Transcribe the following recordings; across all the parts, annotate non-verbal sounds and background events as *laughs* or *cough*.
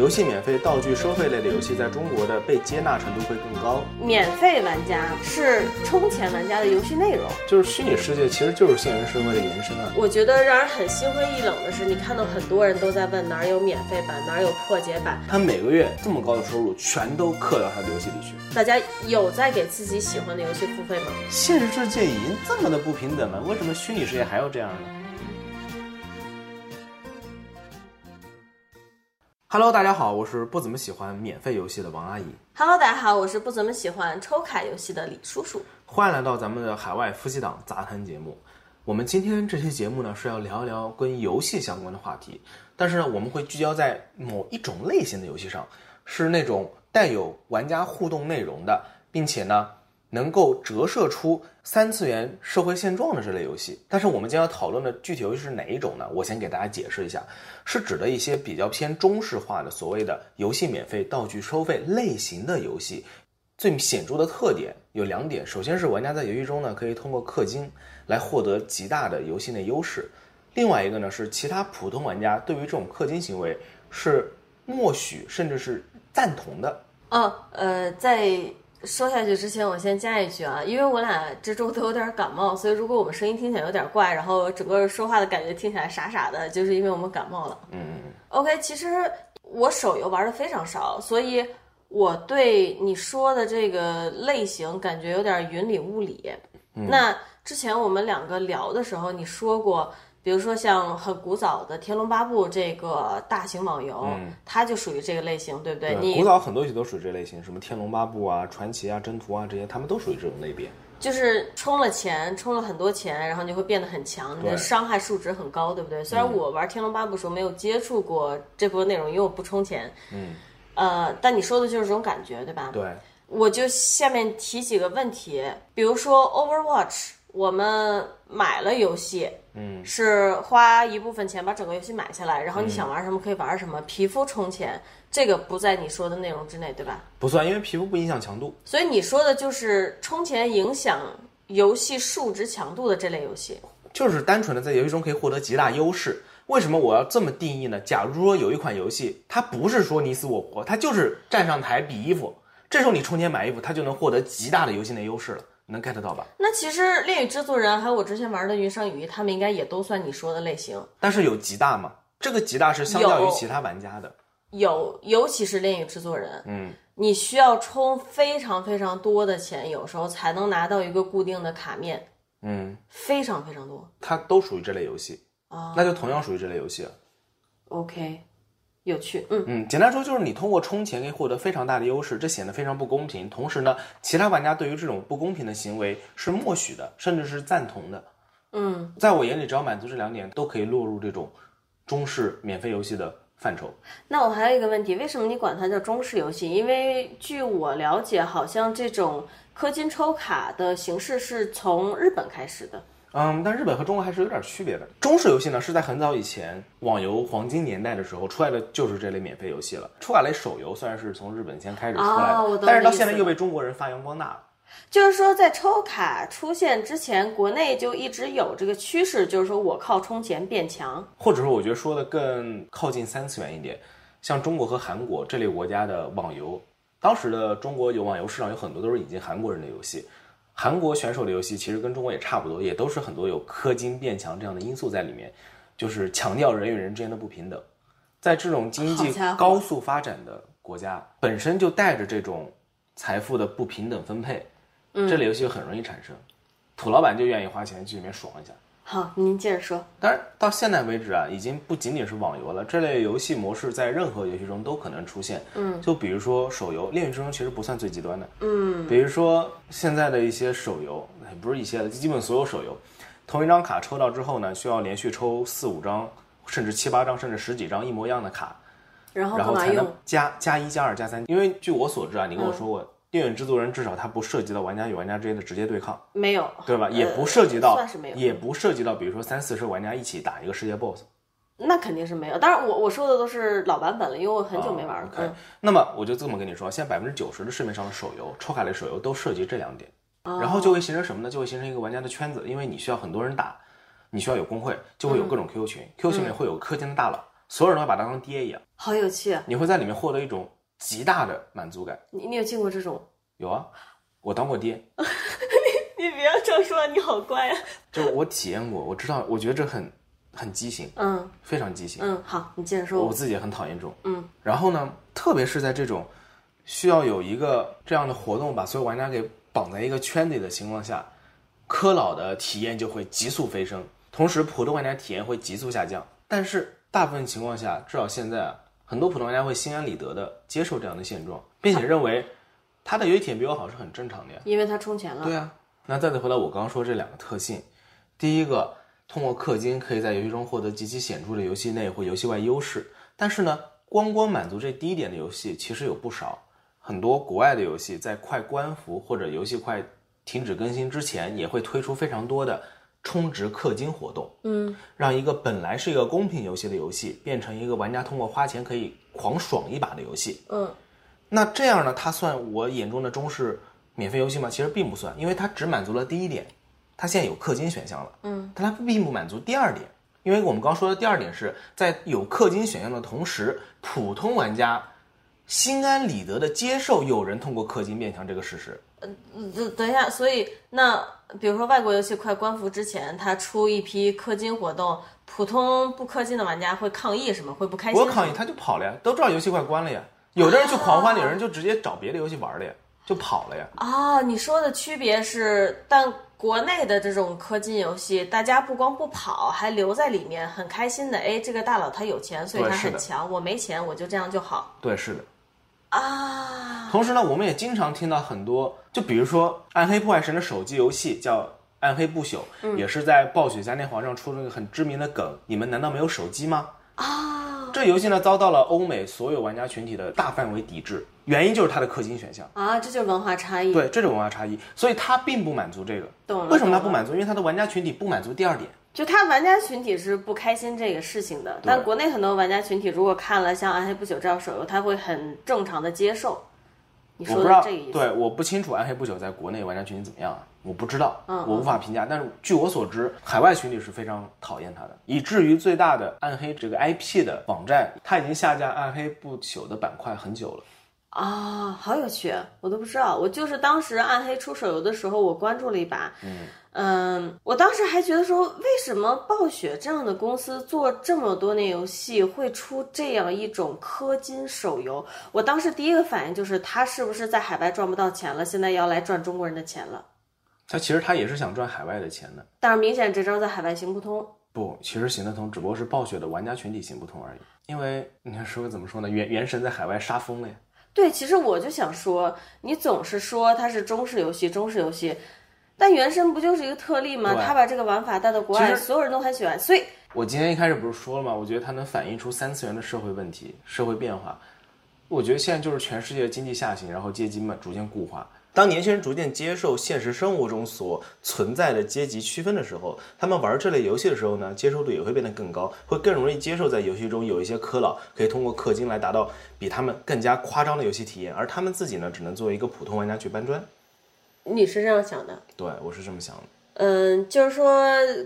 游戏免费、道具收费类的游戏在中国的被接纳程度会更高。免费玩家是充钱玩家的游戏内容。就是虚拟世界其实就是现实社会的延伸啊。我觉得让人很心灰意冷的是，你看到很多人都在问哪儿有免费版，哪儿有破解版。他每个月这么高的收入，全都刻到他的游戏里去。大家有在给自己喜欢的游戏付费吗？现实世界已经这么的不平等了，为什么虚拟世界还要这样呢？Hello，大家好，我是不怎么喜欢免费游戏的王阿姨。Hello，大家好，我是不怎么喜欢抽卡游戏的李叔叔。欢迎来到咱们的海外夫妻档杂谈节目。我们今天这期节目呢是要聊一聊跟游戏相关的话题，但是呢我们会聚焦在某一种类型的游戏上，是那种带有玩家互动内容的，并且呢能够折射出三次元社会现状的这类游戏。但是我们将要讨论的具体游戏是哪一种呢？我先给大家解释一下，是指的一些比较偏中式化的所谓的游戏免费、道具收费类型的游戏。最显著的特点有两点，首先是玩家在游戏中呢可以通过氪金来获得极大的游戏内优势，另外一个呢是其他普通玩家对于这种氪金行为是默许甚至是赞同的。哦，呃，在说下去之前，我先加一句啊，因为我俩这周都有点感冒，所以如果我们声音听起来有点怪，然后整个说话的感觉听起来傻傻的，就是因为我们感冒了。嗯，OK，其实我手游玩的非常少，所以我对你说的这个类型感觉有点云里雾里。那之前我们两个聊的时候，你说过，比如说像很古早的《天龙八部》这个大型网游，它就属于这个类型，对不对？你古早很多游戏都属于这类型，什么《天龙八部》啊、传奇啊、征途啊这些，他们都属于这种类别。就是充了钱，充了很多钱，然后你会变得很强，你的伤害数值很高，对不对？虽然我玩《天龙八部》时候没有接触过这部分内容，因为我不充钱，嗯，呃，但你说的就是这种感觉，对吧？对，我就下面提几个问题，比如说 Overwatch，我们买了游戏，嗯，是花一部分钱把整个游戏买下来，然后你想玩什么可以玩什么，皮肤充钱，这个不在你说的内容之内，对吧？不算，因为皮肤不影响强度。所以你说的就是充钱影响游戏数值强度的这类游戏。就是单纯的在游戏中可以获得极大优势。为什么我要这么定义呢？假如说有一款游戏，它不是说你死我活，它就是站上台比衣服，这时候你充钱买衣服，它就能获得极大的游戏内优势了，你能 get 到吧？那其实《恋与制作人》还有我之前玩的《云上羽翼》，他们应该也都算你说的类型。但是有极大吗？这个极大是相较于其他玩家的。有，尤其是《恋与制作人》，嗯，你需要充非常非常多的钱，有时候才能拿到一个固定的卡面，嗯，非常非常多。它都属于这类游戏，啊那就同样属于这类游戏了。OK，有趣，嗯，嗯，简单说就是你通过充钱可以获得非常大的优势，这显得非常不公平。同时呢，其他玩家对于这种不公平的行为是默许的，甚至是赞同的。嗯，在我眼里，只要满足这两点，都可以落入这种中式免费游戏的范畴。那我还有一个问题，为什么你管它叫中式游戏？因为据我了解，好像这种氪金抽卡的形式是从日本开始的。嗯，但日本和中国还是有点区别的。中式游戏呢，是在很早以前网游黄金年代的时候出来的，就是这类免费游戏了。出卡类手游虽然是从日本先开始出来的，但是到现在又被中国人发扬光大了。就是说，在抽卡出现之前，国内就一直有这个趋势，就是说我靠充钱变强。或者说，我觉得说的更靠近三次元一点，像中国和韩国这类国家的网游，当时的中国有网游市场有很多都是引进韩国人的游戏，韩国选手的游戏其实跟中国也差不多，也都是很多有氪金变强这样的因素在里面，就是强调人与人之间的不平等。在这种经济高速发展的国家，本身就带着这种财富的不平等分配，这类游戏就很容易产生。土老板就愿意花钱去里面爽一下。好，您接着说。当然，到现在为止啊，已经不仅仅是网游了，这类游戏模式在任何游戏中都可能出现。嗯，就比如说手游，《恋与之中》其实不算最极端的。嗯，比如说现在的一些手游，哎不是一些的，基本所有手游，同一张卡抽到之后呢，需要连续抽四五张，甚至七八张，甚至十几张一模一样的卡，然后然后才能？加加一、加二、加三。因为据我所知啊，你跟我说过，电影制作人至少他不涉及到玩家与玩家之间的直接对抗，没有，对吧？也呃不涉及到，算是没有也不涉及到，比如说三四十玩家一起打一个世界 BOSS。那肯定是没有。当然我，我说的都是老版本了，因为我很久没玩了。哦 OK，那么我就这么跟你说，现在百分之九十的市面上的手游，抽卡类手游都涉及这两点，然后就会形成什么呢？就会形成一个玩家的圈子，因为你需要很多人打，你需要有工会，就会有各种 QQ 群，QQ 群里面会有氪金的大佬，所有人都把他当爹一样，好有趣。你会在里面获得一种极大的满足感。你你有见过这种？有啊，我当过爹，*laughs* 你你不要这么说，你好乖啊。就我体验过，我知道，我觉得这很很畸形，嗯非常畸形。嗯，好，你接着说。我自己也很讨厌这种。嗯，然后呢，特别是在这种需要有一个这样的活动把所有玩家给绑在一个圈子里的情况下，科老的体验就会急速飞升，同时普通玩家体验会急速下降。但是大部分情况下，至少现在啊，很多普通玩家会心安理得的接受这样的现状，并且认为他的游戏体验比我好是很正常的呀。因为他充钱了。对啊，那再次回到我刚刚说这两个特性，第一个，通过氪金可以在游戏中获得极其显著的游戏内或游戏外优势，但是呢，光光满足这第一点的游戏其实有不少，很多国外的游戏在快关服或者游戏快停止更新之前，也会推出非常多的充值氪金活动，嗯，让一个本来是一个公平游戏的游戏，变成一个玩家通过花钱可以狂爽一把的游戏。嗯那这样呢，它算我眼中的中式免费游戏吗？其实并不算，因为它只满足了第一点，它现在有氪金选项了，嗯，但它并不满足第二点，因为我们刚说的第二点是在有氪金选项的同时，普通玩家心安理得的接受有人通过氪金变强这个事实。嗯，等等一下，所以那比如说外国游戏快关服之前，他出一批氪金活动，普通不氪金的玩家会抗议什么？会不开心？我抗议，他就跑了呀，都知道游戏快关了呀，有的人去狂欢，有人就直接找别的游戏玩了呀，就跑了呀。啊，你说的区别是，但国内的这种氪金游戏，大家不光不跑，还留在里面，很开心的。哎，这个大佬他有钱，所以他很强，我没钱，我就这样就好对，是的。啊。同时呢，我们也经常听到很多，就比如说《暗黑破坏神》的手机游戏叫《暗黑不朽》，也是在暴雪嘉年华上出了一个很知名的梗：你们难道没有手机吗？啊这游戏呢遭到了欧美所有玩家群体的大范围抵制，原因就是它的氪金选项。啊，这就是文化差异。对，这种文化差异，所以它并不满足这个。懂了。为什么它？不满足？因为它的玩家群体不满足第二点。就他玩家群体是不开心这个事情的，但国内很多玩家群体如果看了像《暗黑不朽》这样手游，他会很正常的接受。你说我不知道，的这个意思？对，我不清楚《暗黑不朽》在国内玩家群体怎么样啊，我不知道，嗯我无法评价。但是据我所知，海外群体是非常讨厌他的，以至于最大的暗黑这个 IP 的网站，它已经下架《暗黑不朽》的板块很久了。啊，好有趣，我都不知道。我就是当时暗黑出手游的时候，我关注了一把。嗯我当时还觉得说，为什么暴雪这样的公司做这么多年游戏会出这样一种氪金手游？我当时第一个反应就是，他是不是在海外赚不到钱了，现在要来赚中国人的钱了？他其实他也是想赚海外的钱的。但是明显这招在海外行不通。不，其实行得通，只不过是暴雪的玩家群体行不通而已。因为你看说怎么说呢？原原神在海外杀疯了呀。对，其实我就想说，你总是说它是中式游戏，中式游戏，但原神不就是一个特例吗？他把这个玩法带到国外，所有人都很喜欢，所以我今天一开始不是说了吗？我觉得它能反映出三次元的社会问题、社会变化。我觉得现在就是全世界经济下行，然后阶级嘛逐渐固化。当年轻人逐渐接受现实生活中所存在的阶级区分的时候，他们玩这类游戏的时候呢，接受度也会变得更高，会更容易接受在游戏中有一些氪佬可以通过氪金来达到比他们更加夸张的游戏体验，而他们自己呢，只能作为一个普通玩家去搬砖。你是这样想的。对我是这么想的。嗯，就是说，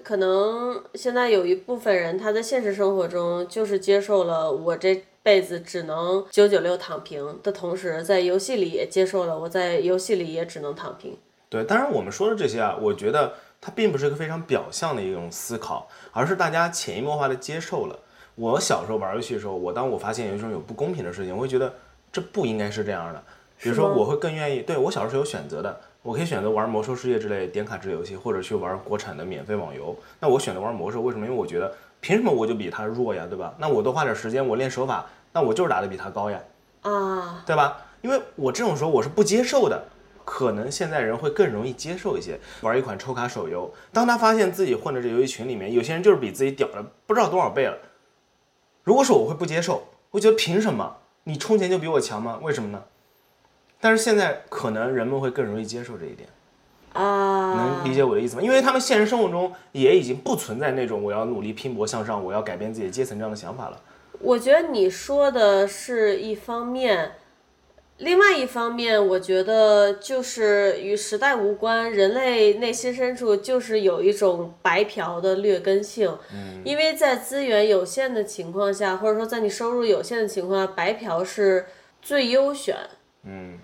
可能现在有一部分人，他在现实生活中就是接受了我这辈子只能九九六躺平的同时，在游戏里也接受了我在游戏里也只能躺平。对，当然我们说的这些啊，我觉得它并不是一个非常表象的一种思考，而是大家潜移默化的接受了。我小时候玩游戏的时候，我当我发现有一种有不公平的事情，我会觉得这不应该是这样的。比如说，我会更愿意，对我小时候是有选择的，我可以选择玩魔兽世界之类点卡制游戏，或者去玩国产的免费网游。那我选择玩魔兽，为什么？因为我觉得凭什么我就比他弱呀，对吧？那我多花点时间，我练手法，那我就是打得比他高呀。啊，对吧？因为我这种时候我是不接受的，可能现在人会更容易接受一些。玩一款抽卡手游，当他发现自己混的这游戏群里面，有些人就是比自己屌了不知道多少倍了。如果说我会不接受，我觉得凭什么你充钱就比我强吗？为什么呢？但是现在可能人们会更容易接受这一点，啊，能理解我的意思吗？因为他们现实生活中也已经不存在那种我要努力拼搏向上，我要改变自己的阶层这样的想法了。我觉得你说的是一方面，另外一方面，我觉得就是与时代无关，人类内心深处就是有一种白嫖的劣根性。嗯，因为在资源有限的情况下，或者说在你收入有限的情况下，白嫖是最优选。嗯，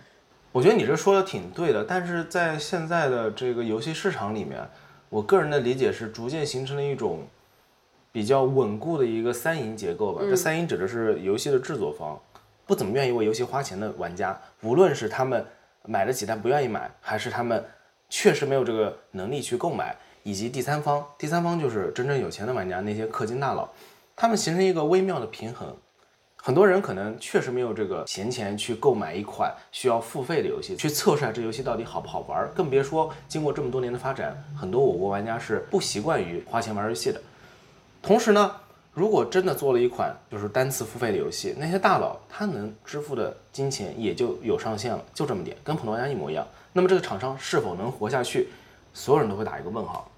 我觉得你这说的挺对的，但是在现在的这个游戏市场里面，我个人的理解是逐渐形成了一种比较稳固的一个三赢结构吧。这三赢指的是游戏的制作方。不怎么愿意为游戏花钱的玩家，无论是他们买得起但不愿意买，还是他们确实没有这个能力去购买，以及第三方，第三方就是真正有钱的玩家，那些氪金大佬，他们形成一个微妙的平衡。很多人可能确实没有这个闲钱去购买一款需要付费的游戏，去测试下这游戏到底好不好玩，更别说经过这么多年的发展，很多我国玩家是不习惯于花钱玩游戏的。同时呢。如果真的做了一款就是单次付费的游戏，那些大佬他能支付的金钱也就有上限了，就这么点，跟普通玩家一模一样。那么这个厂商是否能活下去，所有人都会打一个问号。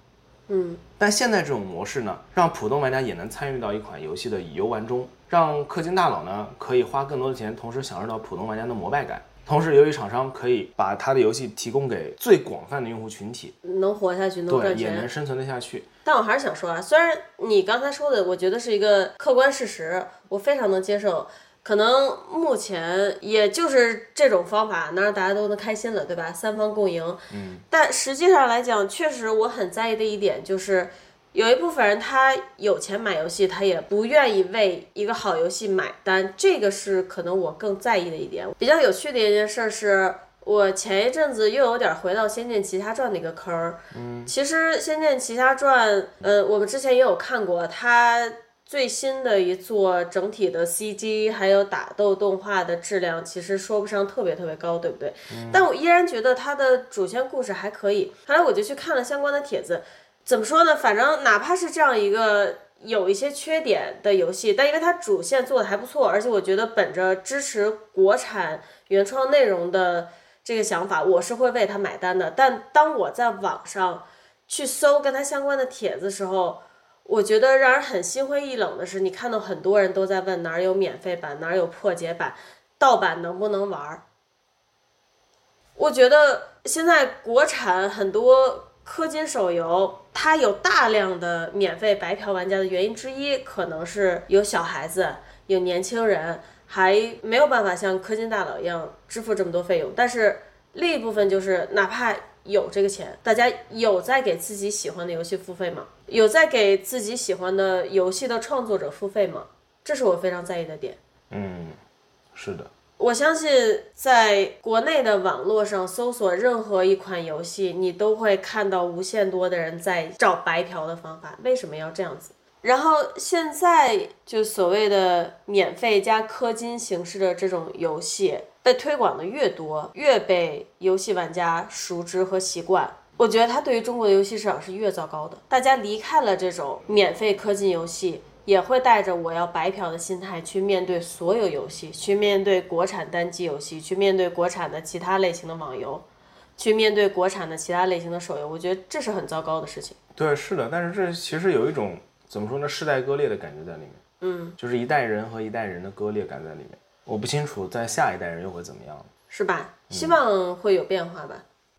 嗯，但现在这种模式呢，让普通玩家也能参与到一款游戏的游玩中，让氪金大佬呢可以花更多的钱，同时享受到普通玩家的膜拜感。同时，由于厂商可以把他的游戏提供给最广泛的用户群体，能活下去，能赚钱，也能生存得下去。但我还是想说啊，虽然你刚才说的，我觉得是一个客观事实，我非常能接受。可能目前也就是这种方法能让大家都能开心了，对吧？三方共赢。嗯。但实际上来讲，确实我很在意的一点就是。有一部分人他有钱买游戏，他也不愿意为一个好游戏买单，这个是可能我更在意的一点。比较有趣的一件事是，我前一阵子又有点回到《仙剑奇侠传》那个坑儿。嗯，其实《仙剑奇侠传》，呃，我们之前也有看过，它最新的一座整体的 CG 还有打斗动画的质量，其实说不上特别特别高，对不对？但我依然觉得它的主线故事还可以。后来我就去看了相关的帖子。怎么说呢？反正哪怕是这样一个有一些缺点的游戏，但因为它主线做的还不错，而且我觉得本着支持国产原创内容的这个想法，我是会为它买单的。但当我在网上去搜跟它相关的帖子时候，我觉得让人很心灰意冷的是，你看到很多人都在问哪有免费版，哪有破解版，盗版能不能玩？我觉得现在国产很多。氪金手游它有大量的免费白嫖玩家的原因之一，可能是有小孩子、有年轻人还没有办法像氪金大佬一样支付这么多费用。但是另一部分就是，哪怕有这个钱，大家有在给自己喜欢的游戏付费吗？有在给自己喜欢的游戏的创作者付费吗？这是我非常在意的点。嗯，是的。我相信，在国内的网络上搜索任何一款游戏，你都会看到无限多的人在找白嫖的方法。为什么要这样子？然后现在就所谓的免费加氪金形式的这种游戏被推广的越多，越被游戏玩家熟知和习惯。我觉得它对于中国的游戏市场是越糟糕的。大家离开了这种免费氪金游戏。也会带着我要白嫖的心态去面对所有游戏，去面对国产单机游戏，去面对国产的其他类型的网游，去面对国产的其他类型的手游。我觉得这是很糟糕的事情。对，是的，但是这其实有一种怎么说呢，世代割裂的感觉在里面。嗯，就是一代人和一代人的割裂感在里面。我不清楚在下一代人又会怎么样，是吧？希望会有变化吧。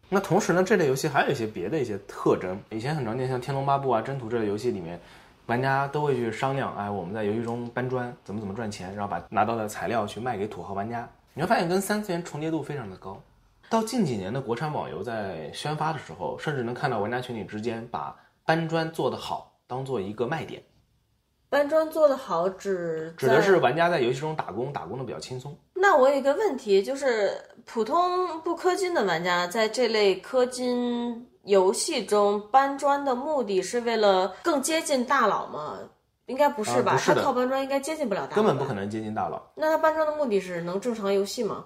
那同时呢，这类游戏还有一些别的一些特征，以前很常见，像《天龙八部》啊、《征途》这类游戏里面。玩家都会去商量，哎，我们在游戏中搬砖怎么怎么赚钱，然后把拿到的材料去卖给土豪玩家。你会发现跟三次元重叠度非常的高。到近几年的国产网游在宣发的时候，甚至能看到玩家群体之间把搬砖做得好当做一个卖点。搬砖做得好指指的是玩家在游戏中打工，打工的比较轻松。那我有一个问题，就是普通不氪金的玩家在这类氪金。游戏中搬砖的目的是为了更接近大佬吗？应该不是吧？他靠搬砖应该接近不了大佬，根本不可能接近大佬。那他搬砖的目的是能正常游戏吗？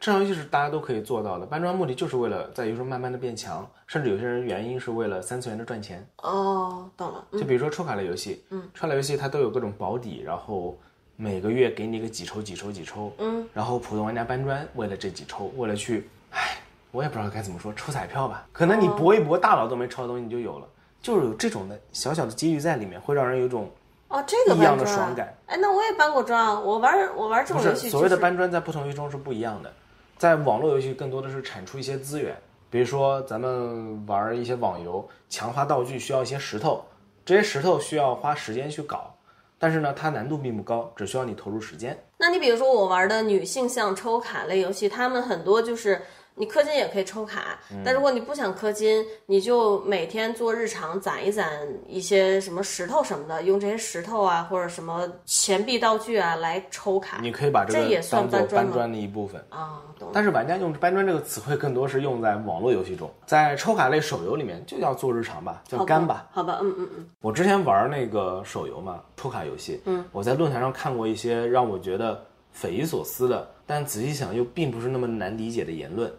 正常游戏是大家都可以做到的。搬砖目的就是为了在游戏中慢慢的变强，甚至有些人原因是为了三次元的赚钱。哦，懂了。就比如说抽卡类游戏，嗯，抽卡类游戏它都有各种保底，然后每个月给你个几抽几抽几抽，嗯，然后普通玩家搬砖为了这几抽，为了去，唉。我也不知道该怎么说，抽彩票吧，可能你搏一搏，大佬都没抽的东西你就有了，就是有这种的小小的机遇在里面，会让人有一种哦这个一样的爽感。哎，那我也搬过砖啊，我玩我玩这种游戏。所谓的搬砖在不同游戏中是不一样的，在网络游戏更多的是产出一些资源，比如说咱们玩一些网游，强化道具需要一些石头，这些石头需要花时间去搞，但是呢，它难度并不高，只需要你投入时间。那你比如说我玩的女性向抽卡类游戏，他们很多就是你氪金也可以抽卡，但如果你不想氪金，你就每天做日常攒一攒一些什么石头什么的，用这些石头啊或者什么钱币道具啊来抽卡你可以把这也算当做搬砖搬砖的一部分。啊，懂。但是玩家用“搬砖”这个词汇更多是用在网络游戏中，在抽卡类手游里面就叫做日常吧，叫干吧。好吧，嗯嗯嗯，我之前玩那个手游嘛，抽卡游戏，嗯，我在论坛上看过一些让我觉得匪夷所思的，但仔细想又并不是那么难理解的言论。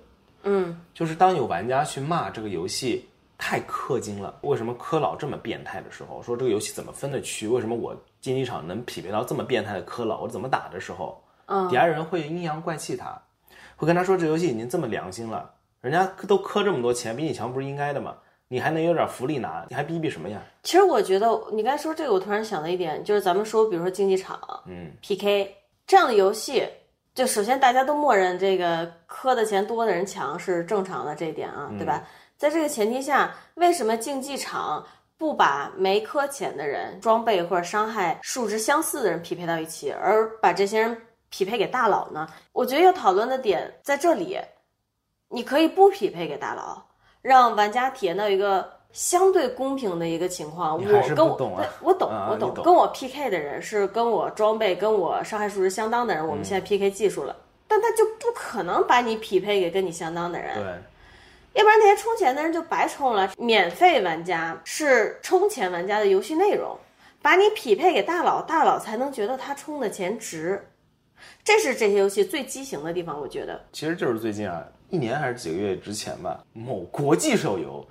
嗯，就是当有玩家去骂这个游戏太氪金了，为什么氪老这么变态的时候，说这个游戏怎么分得区，为什么我竞技场能匹配到这么变态的氪老，我怎么打的时候，嗯底下人会阴阳怪气他，会跟他说这游戏已经这么良心了，人家都氪这么多钱，比你强不是应该的吗？你还能有点福利拿，你还逼逼什么呀？其实我觉得你刚才说这个，我突然想到一点，就是咱们说，比如说竞技场，嗯，PK 这样的游戏，就首先大家都默认这个氪的钱多的人强是正常的这一点啊，对吧？在这个前提下，为什么竞技场不把没氪钱的人装备或者伤害数值相似的人匹配到一起，而把这些人匹配给大佬呢？我觉得要讨论的点在这里，你可以不匹配给大佬，让玩家体验到一个相对公平的一个情况。我跟我我懂，我懂跟我 PK 的人是跟我装备、跟我伤害数值相当的人，我们嗯现在 PK 技术了，但他就不可能把你匹配给跟你相当的人。对，要不然那些充钱的人就白充了。免费玩家是充钱玩家的游戏内容，把你匹配给大佬，大佬才能觉得他充的钱值。这是这些游戏最畸形的地方，我觉得。其实就是最近啊，一年还是几个月之前吧，某国际手游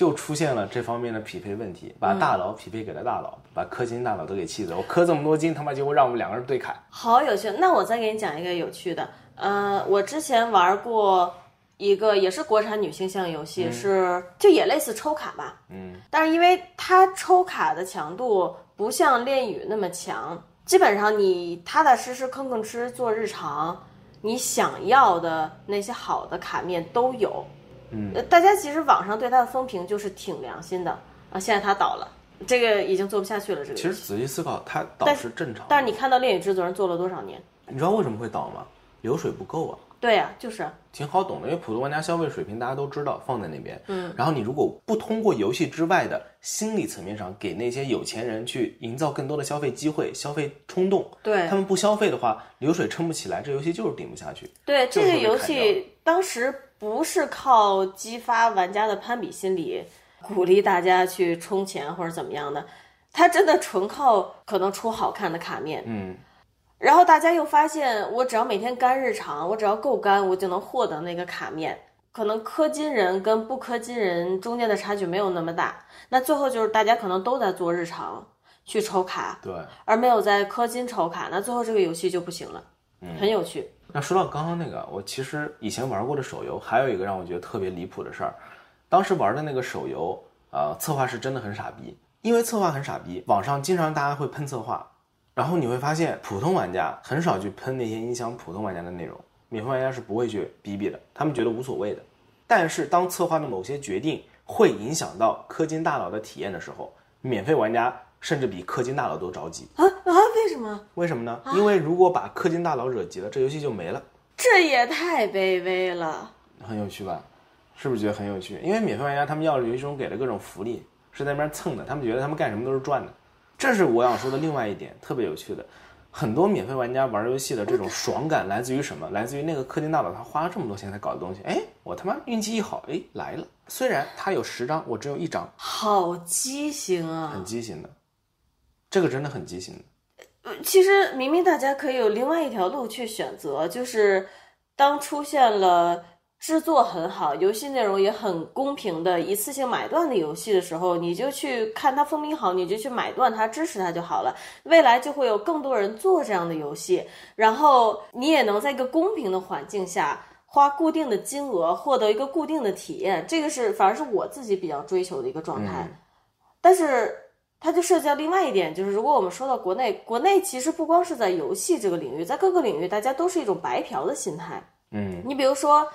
就出现了这方面的匹配问题，把大佬匹配给了大佬，把氪金大佬都给气死了。我氪这么多金，他妈结果让我们两个人对砍。好有趣。那我再给你讲一个有趣的，呃，我之前玩过一个也是国产女性向游戏，是就也类似抽卡吧，嗯，但是因为它抽卡的强度不像恋与那么强，基本上你踏踏实实吭吭哧做日常，你想要的那些好的卡面都有。嗯呃，大家其实网上对它的风评就是挺良心的啊，现在它倒了，这个已经做不下去了。这个其实仔细思考，它倒是正常的。但是你看到恋与制作人做了多少年？你知道为什么会倒吗？流水不够啊。对呀、就是挺好懂的，因为普通玩家消费水平大家都知道放在那边，嗯，然后你如果不通过游戏之外的心理层面上给那些有钱人去营造更多的消费机会、消费冲动，对他们不消费的话，流水撑不起来，这游戏就是顶不下去。对，这个游戏当时不是靠激发玩家的攀比心理，鼓励大家去充钱或者怎么样的，它真的纯靠可能出好看的卡面。嗯，然后大家又发现，我只要每天干日常，我只要够干，我就能获得那个卡面。可能氪金人跟不氪金人中间的差距没有那么大，那最后就是大家可能都在做日常去抽卡，对。而没有在氪金抽卡，那最后这个游戏就不行了。很有趣。那说到刚刚那个，我其实以前玩过的手游，还有一个让我觉得特别离谱的事儿。当时玩的那个手游，呃，策划是真的很傻逼，因为策划很傻逼，网上经常大家会喷策划，然后你会发现普通玩家很少去喷那些影响普通玩家的内容，免费玩家是不会去逼逼的，他们觉得无所谓的。但是当策划的某些决定会影响到氪金大佬的体验的时候，免费玩家甚至比氪金大佬都着急。啊啊！为什么？为什么呢？因为如果把氪金大佬惹急了，这游戏就没了。这也太卑微了。很有趣吧？是不是觉得很有趣？因为免费玩家他们要游戏中给的各种福利是在那边蹭的，他们觉得他们干什么都是赚的。这是我想说的另外一点，特别有趣的。很多免费玩家玩游戏的这种爽感来自于什么？来自于那个氪金大佬他花了这么多钱才搞的东西。哎，我他妈运气一好，哎来了。虽然他有十张，我只有一张，好畸形啊！很畸形的。这个真的很畸形呃。其实明明大家可以有另外一条路去选择，就是当出现了制作很好、游戏内容也很公平的一次性买断的游戏的时候，你就去看它风评好，你就去买断它、支持它就好了。未来就会有更多人做这样的游戏，然后你也能在一个公平的环境下。花固定的金额获得一个固定的体验，这个是反而是我自己比较追求的一个状态。但是它就涉及到另外一点，就是如果我们说到国内，国内其实不光是在游戏这个领域，在各个领域，大家都是一种白嫖的心态。嗯，你比如说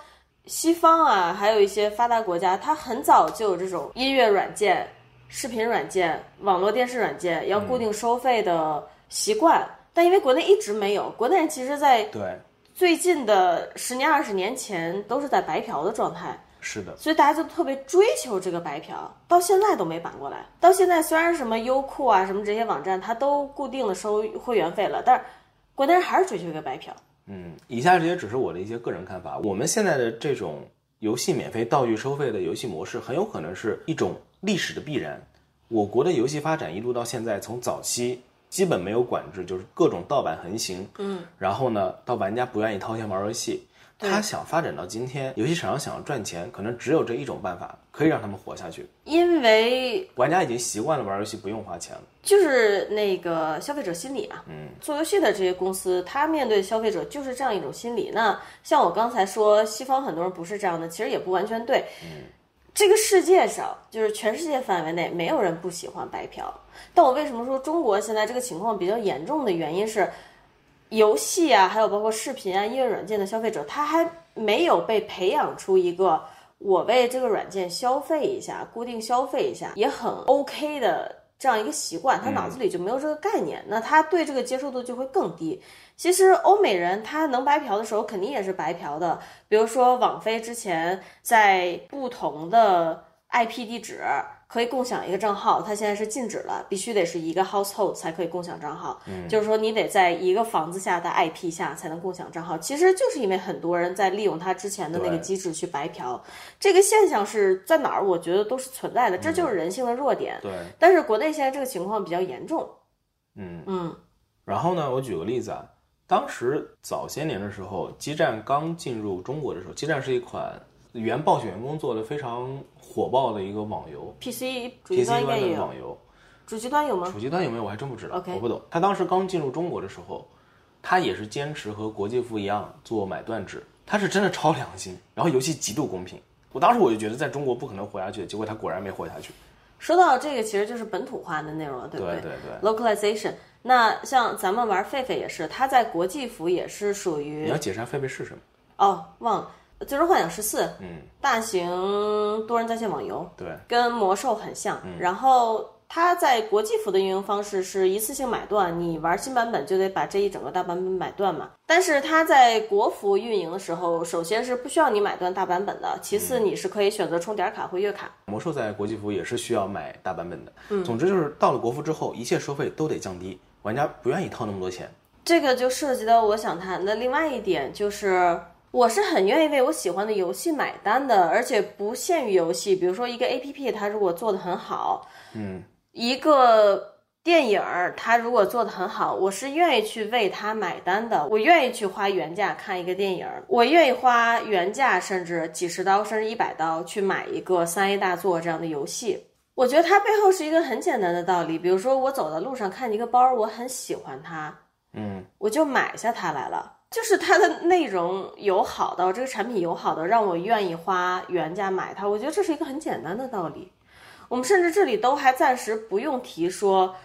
西方啊，还有一些发达国家，它很早就有这种音乐软件、视频软件、网络电视软件要固定收费的习惯，但因为国内一直没有，国内人其实在对，最近的十年、二十年前都是在白嫖的状态。是的，所以大家就特别追求这个白嫖，到现在都没反过来。到现在虽然什么优酷啊、什么这些网站，它都固定的收会员费了，但是国内人还是追求一个白嫖。嗯，以下这些只是我的一些个人看法。我们现在的这种游戏免费、道具收费的游戏模式，很有可能是一种历史的必然。我国的游戏发展一路到现在，从早期基本没有管制，就是各种盗版横行，嗯，然后呢，到玩家不愿意掏钱玩游戏，他想发展到今天，游戏厂商想要赚钱，可能只有这一种办法可以让他们活下去。因为玩家已经习惯了玩游戏不用花钱了，就是那个消费者心理嘛，嗯，做游戏的这些公司，他面对消费者就是这样一种心理。那像我刚才说，西方很多人不是这样的，其实也不完全对。嗯，这个世界上，就是全世界范围内，没有人不喜欢白嫖。但我为什么说中国现在这个情况比较严重的原因是，游戏啊，还有包括视频啊、音乐软件的消费者，他还没有被培养出一个我为这个软件消费一下、固定消费一下也很 OK 的这样一个习惯，他脑子里就没有这个概念，那他对这个接受度就会更低。其实欧美人他能白嫖的时候，肯定也是白嫖的。比如说网飞之前在不同的 IP 地址可以共享一个账号，它现在是禁止了，必须得是一个 household 才可以共享账号。嗯，就是说你得在一个房子下的 IP 下才能共享账号。其实就是因为很多人在利用它之前的那个机制去白嫖，这个现象是在哪儿？我觉得都是存在的，这就是人性的弱点。对，但是国内现在这个情况比较严重。嗯嗯，然后呢，我举个例子啊，当时早些年的时候，基站刚进入中国的时候，基站是一款原暴雪员工做的非常火爆的一个网游 PC 主机端应该也有，的网游。主机端有吗？主机端有没有我还真不知道我不懂。他当时刚进入中国的时候，他也是坚持和国际服一样做买断制，他是真的超良心，然后游戏极度公平。我当时我就觉得在中国不可能活下去，结果他果然没活下去。说到这个，其实就是本土化的内容了，对不对对对 localization。那像咱们玩狒狒也是，它在国际服也是属于你要解释下狒狒是什么？哦，忘了《最终幻想十四》嗯，大型多人在线网游，对，跟魔兽很像。嗯然后它在国际服的运营方式是一次性买断，你玩新版本就得把这一整个大版本买断嘛。但是它在国服运营的时候，首先是不需要你买断大版本的，其次嗯你是可以选择充点卡或月卡。魔兽在国际服也是需要买大版本的。嗯，总之就是到了国服之后，一切收费都得降低，玩家不愿意掏那么多钱。这个就涉及到我想谈的另外一点，就是我是很愿意为我喜欢的游戏买单的，而且不限于游戏。比如说一个 A P P，它如果做的很好，嗯，一个电影儿它如果做的很好，我是愿意去为它买单的。我愿意去花原价看一个电影儿，我愿意花原价甚至几十刀甚至一百刀去买一个三 A 大作这样的游戏。我觉得它背后是一个很简单的道理，比如说我走在路上看见一个包，我很喜欢它，嗯，我就买下它来了。就是它的内容友好到这个产品友好的，让我愿意花原价买它。我觉得这是一个很简单的道理。我们甚至这里都还暂时不用提说，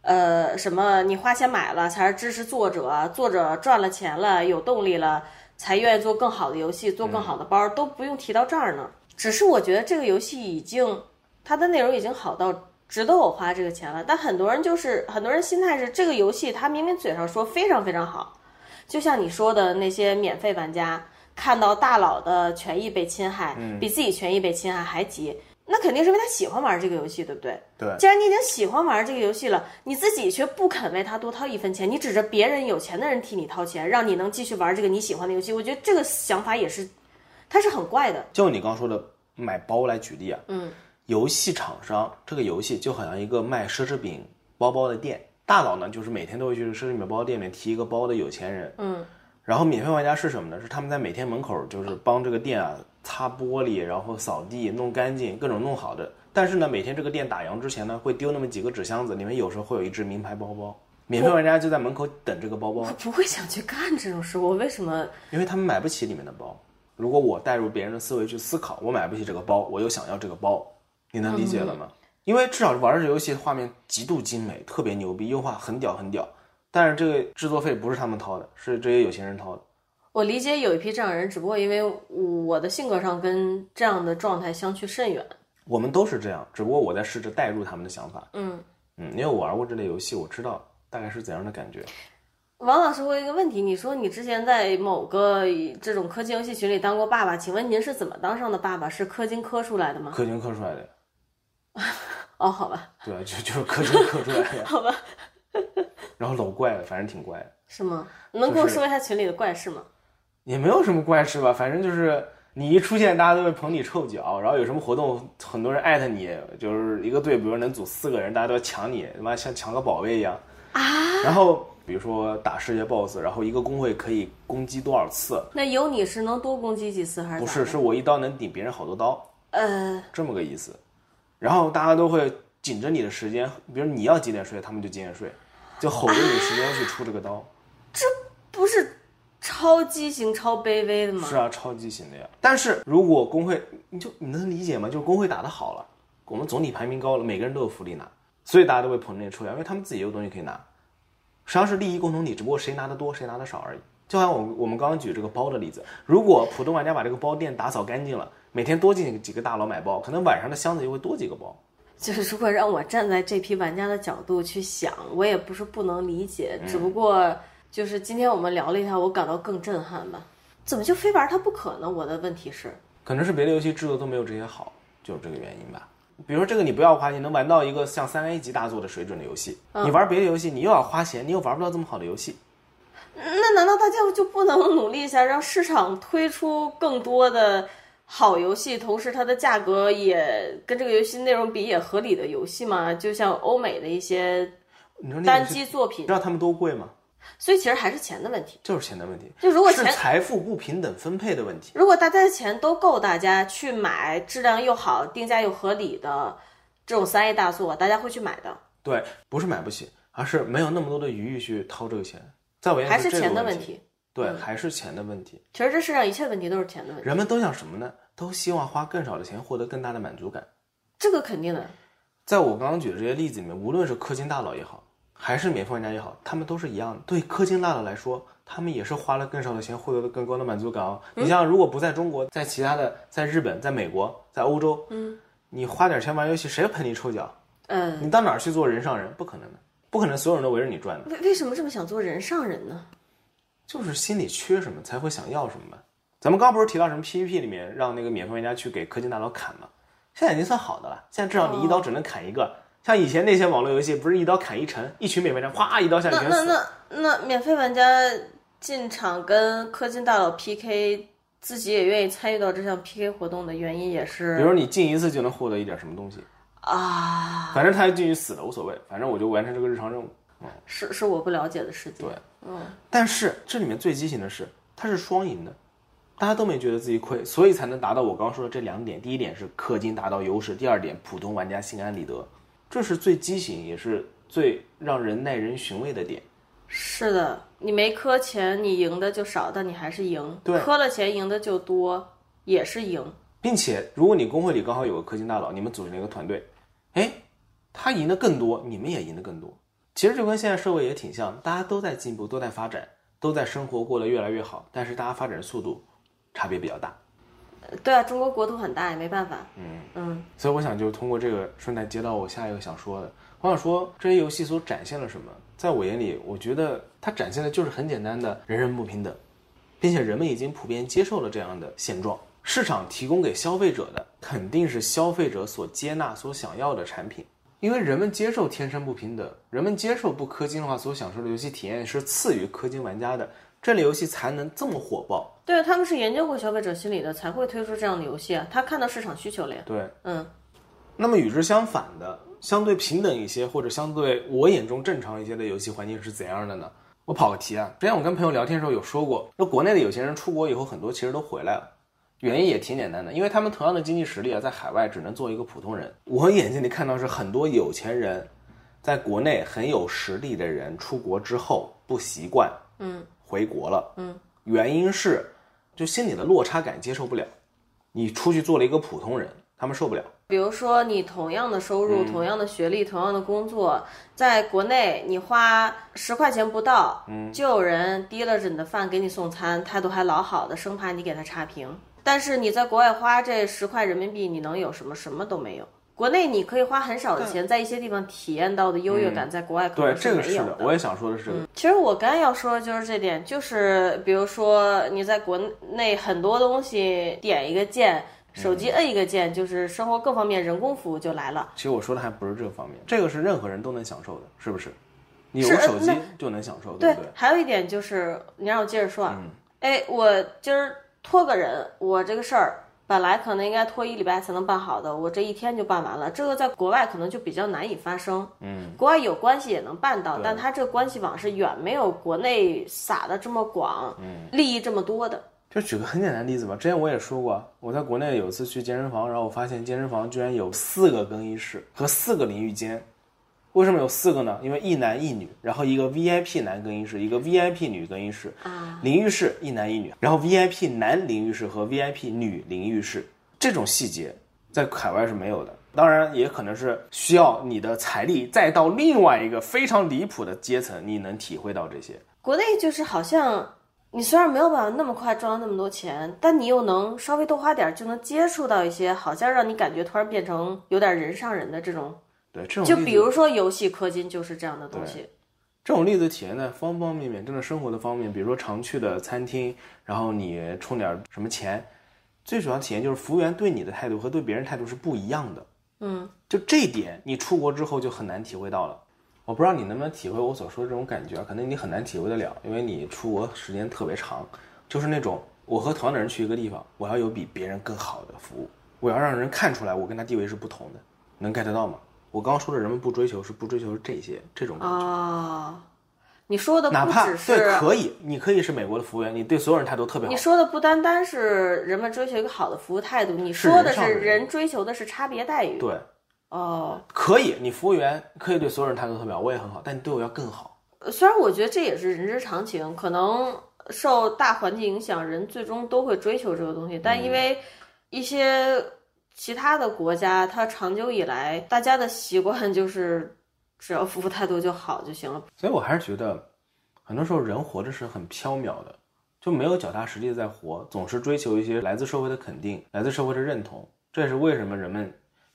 呃，什么你花钱买了才是支持作者，作者赚了钱了，有动力了，才愿意做更好的游戏，做更好的包，都不用提到这儿呢。只是我觉得这个游戏已经，它的内容已经好到值得我花这个钱了。但很多人就是很多人心态是，这个游戏他明明嘴上说非常非常好，就像你说的那些免费玩家，看到大佬的权益被侵害，比自己权益被侵害还急，那肯定是因为他喜欢玩这个游戏，对不对？对既然你已经喜欢玩这个游戏了，你自己却不肯为他多掏一分钱，你指着别人有钱的人替你掏钱，让你能继续玩这个你喜欢的游戏，我觉得这个想法也是，它是很怪的。就你刚刚说的买包来举例啊，嗯，游戏厂商这个游戏就好像一个卖奢侈品包包的店，大佬呢就是每天都会去奢侈品包包店里提一个包的有钱人，嗯，然后免费玩家是什么呢？是他们在每天门口就是帮这个店啊擦玻璃，然后扫地、弄干净，各种弄好的。但是呢，每天这个店打烊之前呢，会丢那么几个纸箱子，里面有时候会有一只名牌包包。免费玩家就在门口等这个包包我，不会想去干这种事，我为什么？因为他们买不起里面的包。如果我带入别人的思维去思考，我买不起这个包，我又想要这个包，你能理解了吗？因为至少玩这游戏画面极度精美，特别牛逼，优化很屌很屌。但是这个制作费不是他们掏的，是这些有钱人掏的。我理解有一批这样的人，只不过因为我的性格上跟这样的状态相去甚远。我们都是这样，只不过我在试着代入他们的想法。嗯嗯，因为我玩过这类游戏，我知道大概是怎样的感觉。王老师，我有一个问题，你说你之前在某个这种氪金游戏群里当过爸爸，请问您是怎么当上的爸爸？是氪金氪出来的吗？氪金氪出来的，*laughs* 哦，好吧，对，就就是磕出磕出来的。好吧，*laughs* 然后老怪，反正挺怪的，是吗？能跟我说一下群里的怪事吗？也没有什么怪事吧，反正就是你一出现，大家都会捧你臭脚，然后有什么活动，很多人艾特你，就是一个队，比如能组四个人，大家都要抢你，他妈像抢个宝贝一样啊。然后比如说打世界 BOSS，然后一个工会可以攻击多少次？那有你是能多攻击几次还是？不是，是我一刀能顶别人好多刀，呃，这么个意思。然后大家都会紧着你的时间，比如你要几点睡，他们就几点睡，就吼着你时间去出这个刀。这不是超畸形、超卑微的吗？是啊，超畸形的呀。但是如果工会，你就你能理解吗？就是工会打得好了，我们总体排名高了，每个人都有福利拿，所以大家都会捧着你出来，因为他们自己也有东西可以拿。实际上是利益共同体，只不过谁拿的多，谁拿的少而已。就像我我们刚刚举这个包的例子，如果普通玩家把这个包店打扫干净了，每天多进几个大佬买包，可能晚上的箱子就会多几个包。就是如果让我站在这批玩家的角度去想，我也不是不能理解，嗯只不过就是今天我们聊了一下，我感到更震撼吧。怎么就非玩它不可呢？我的问题是，可能是别的游戏制作都没有这些好，就是这个原因吧。比如说这个你不要花钱，能玩到一个像三 A 级大作的水准的游戏，你玩别的游戏你又要花钱，你又玩不到这么好的游戏。那难道大家就不能努力一下，让市场推出更多的好游戏，同时它的价格也跟这个游戏内容比也合理的游戏嘛？就像欧美的一些单机作品你知，道他们多贵吗？所以其实还是钱的问题。就是钱的问题，就如果钱是财富不平等分配的问题。如果大家的钱都够大家去买质量又好、定价又合理的这种三 A 大作，大家会去买的，对，不是买不起，而是没有那么多的余裕去掏这个钱。在我眼里还是钱的问。题。对，还是钱的问题。其实这世上一切问题都是钱的问题，人们都想什么呢？都希望花更少的钱获得更大的满足感。这个肯定的。在我刚刚举的这些例子里面，无论是氪金大佬也好，还是免费玩家也好，他们都是一样的。对氪金大佬来说，他们也是花了更少的钱获得了更高的满足感哦。你像如果不在中国，在其他的，在日本、在美国、在欧洲，嗯，你花点钱玩游戏，谁陪你臭脚？嗯，你到哪儿去做人上人？不可能的，不可能所有人都围着你转的。为为什么这么想做人上人呢？就是心里缺什么才会想要什么嘛。咱们刚刚不是提到什么 PVP 里面让那个免费玩家去给氪金大佬砍吗？现在已经算好的了，现在至少你一刀只能砍一个。像以前那些网络游戏，不是一刀砍一城，一群免费玩家哗一刀下去那全死。那那那免费玩家进场跟氪金大佬 PK，自己也愿意参与到这项 PK 活动的原因也是比是如你进一次就能获得一点什么东西，啊，反正他进去死了无所谓，反正我就完成这个日常任务。嗯是是我不了解的世界。对，嗯但是这里面最畸形的是，它是双赢的，大家都没觉得自己亏，所以才能达到我刚刚说的这两点。第一点是氪金达到优势，第二点普通玩家心安理得，这是最畸形也是最让人耐人寻味的点。是的，你没氪钱，你赢的就少，但你还是赢；对氪了钱赢的就多，也是赢。并且，如果你工会里刚好有个氪金大佬，你们组成了一个团队，哎，他赢的更多，你们也赢的更多。其实就跟现在社会也挺像，大家都在进步，都在发展，都在生活过得越来越好，但是大家发展的速度差别比较大。对啊，中国国土很大，也没办法。嗯嗯，所以我想就通过这个顺带接到我下一个想说的，我想说这些游戏所展现了什么？在我眼里，我觉得它展现的就是很简单的人人不平等，并且人们已经普遍接受了这样的现状。市场提供给消费者的肯定是消费者所接纳、所想要的产品，因为人们接受天生不平等，人们接受不氪金的话所享受的游戏体验是次于氪金玩家的，这类游戏才能这么火爆。对，他们是研究过消费者心理的，才会推出这样的游戏啊。他看到市场需求了呀。对，嗯，那么与之相反的，相对平等一些，或者相对我眼中正常一些的游戏环境是怎样的呢？我跑个题啊，之前我跟朋友聊天的时候有说过，那国内的有些人出国以后，很多其实都回来了，原因也挺简单的，因为他们同样的经济实力啊，在海外只能做一个普通人。我眼睛里看到是很多有钱人，在国内很有实力的人出国之后不习惯，嗯，回国了，嗯，原因是就心里的落差感接受不了，你出去做了一个普通人，他们受不了。比如说你同样的收入、同样的学历、同样的工作，在国内你花十块钱不到，就有人提了着你的饭给你送餐，态度还老好的，生怕你给他差评。但是你在国外花这十块人民币，你能有什么？什么都没有。国内你可以花很少的钱，在一些地方体验到的优越感，在国外可对能这个是的，没有的。我也想说的是这个。其实我刚才要说的就是这点，就是比如说你在国内很多东西点一个键，手机摁一个键，就是生活各方面人工服务就来了。其实我说的还不是这个方面，这个是任何人都能享受的，是不是？你有手机就能享受，对不对？，还有一点就是，你让我接着说啊，哎，我今儿托个人，我这个事儿本来可能应该拖一礼拜才能办好的，我这一天就办完了。这个在国外可能就比较难以发生。嗯，国外有关系也能办到，但它这个关系网是远没有国内撒的这么广，嗯利益这么多的。就举个很简单的例子吧，之前我也说过，我在国内有一次去健身房，然后我发现健身房居然有四个更衣室和四个淋浴间。为什么有四个呢？因为一男一女，然后一个 VIP 男更衣室，一个 VIP 女更衣室，啊淋浴室一男一女，然后 VIP 男淋浴室和 VIP 女淋浴室，这种细节在海外是没有的。当然，也可能是需要你的财力再到另外一个非常离谱的阶层，你能体会到这些。国内就是好像你虽然没有办法那么快赚到那么多钱，但你又能稍微多花点儿就能接触到一些，好像让你感觉突然变成有点人上人的这种。对，这种就比如说游戏氪金就是这样的东西。这种例子体现在方方面面，真的生活的方面，比如说常去的餐厅，然后你充点什么钱，最主要体现就是服务员对你的态度和对别人态度是不一样的。嗯，就这一点，你出国之后就很难体会到了。我不知道你能不能体会我所说的这种感觉啊，可能你很难体会得了，因为你出国时间特别长，就是那种我和同样的人去一个地方，我要有比别人更好的服务，我要让人看出来我跟他地位是不同的，能 get 到吗？我刚刚说的人们不追求是不追求这些这种感觉。哦，你说的哪怕对，可以，你可以是美国的服务员，你对所有人态度特别好你。说的不单单是人们追求一个好的服务态度，你说的是人追求的是差别待遇。对，哦，可以，你服务员可以对所有人态度特别好，我也很好，但你对我要更好。呃虽然我觉得这也是人之常情，可能受大环境影响，人最终都会追求这个东西，但因为一些其他的国家，它长久以来大家的习惯就是只要服务态度就好就行了。所以我还是觉得，很多时候人活着是很缥缈的，就没有脚踏实地的在活，总是追求一些来自社会的肯定，来自社会的认同。这也是为什么人们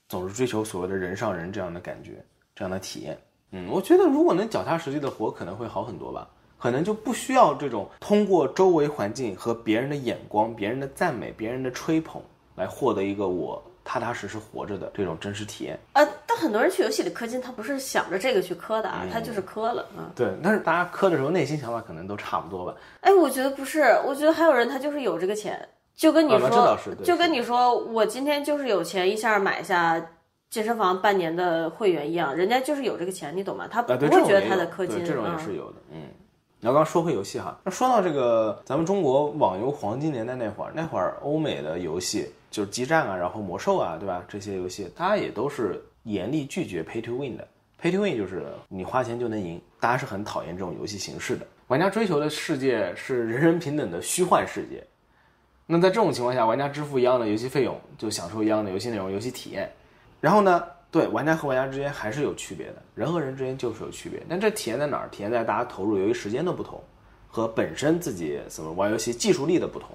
总是追求所谓的人上人这样的感觉，这样的体验。嗯，我觉得如果能脚踏实地的活，可能会好很多吧。可能就不需要这种通过周围环境和别人的眼光、别人的赞美、别人的吹捧来获得一个我踏踏实实活着的这种真实体验。呃，但很多人去游戏里氪金，他不是想着这个去氪的啊，他就是氪了啊。对，但是大家氪的时候内心想法可能都差不多吧。哎，我觉得不是，我觉得还有人他就是有这个钱，就跟你啊说，就跟你说，我今天就是有钱，一下买下健身房半年的会员一样，人家就是有这个钱，你懂吗？他不会觉得他在氪金，对，这种也嗯是有的，嗯。然后刚说回游戏哈，那说到这个，咱们中国网游黄金年代那会儿，那会儿欧美的游戏就是激战啊，然后魔兽啊，对吧？这些游戏，大家也都是严厉拒绝 pay to win 的。pay to win 就是你花钱就能赢，大家是很讨厌这种游戏形式的。玩家追求的世界是人人平等的虚幻世界。那在这种情况下，玩家支付一样的游戏费用，就享受一样的游戏内容、游戏体验。然后呢，对玩家和玩家之间还是有区别的，人和人之间就是有区别。但这体现在哪儿？体现在大家投入由于时间的不同，和本身自己怎么玩游戏技术力的不同。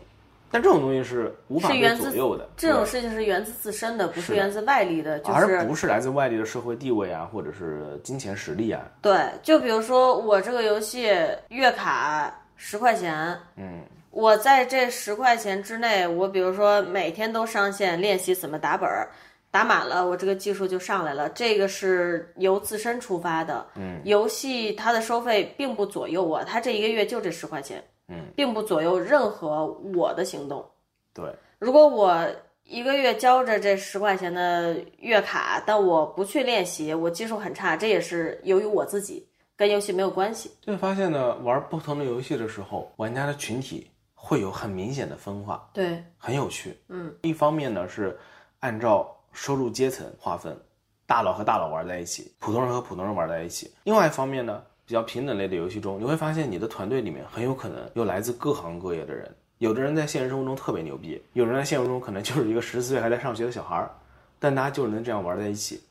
但这种东西是无法被左右的，这种事情是源自自身的，不是源自外力的，就而不是来自外力的社会地位啊，或者是金钱实力啊。对，就比如说我这个游戏月卡十块钱，嗯，我在这十块钱之内，我比如说每天都上线练习怎么打本儿，打满了，我这个技术就上来了。这个是由自身出发的，嗯，游戏它的收费并不左右我，它这一个月就这十块钱，嗯，并不左右任何我的行动。对，如果我一个月交着这十块钱的月卡，但我不去练习，我技术很差，这也是由于我自己，跟游戏没有关系。就会发现呢，玩不同的游戏的时候，玩家的群体会有很明显的分化，对，很有趣。嗯，一方面呢是按照收入阶层划分，大佬和大佬玩在一起，普通人和普通人玩在一起。另外一方面呢，比较平等类的游戏中，你会发现你的团队里面很有可能有来自各行各业的人。有的人在现实生活中特别牛逼，有人在现实中可能就是一个十四岁还在上学的小孩儿，但大家就能这样玩在一起。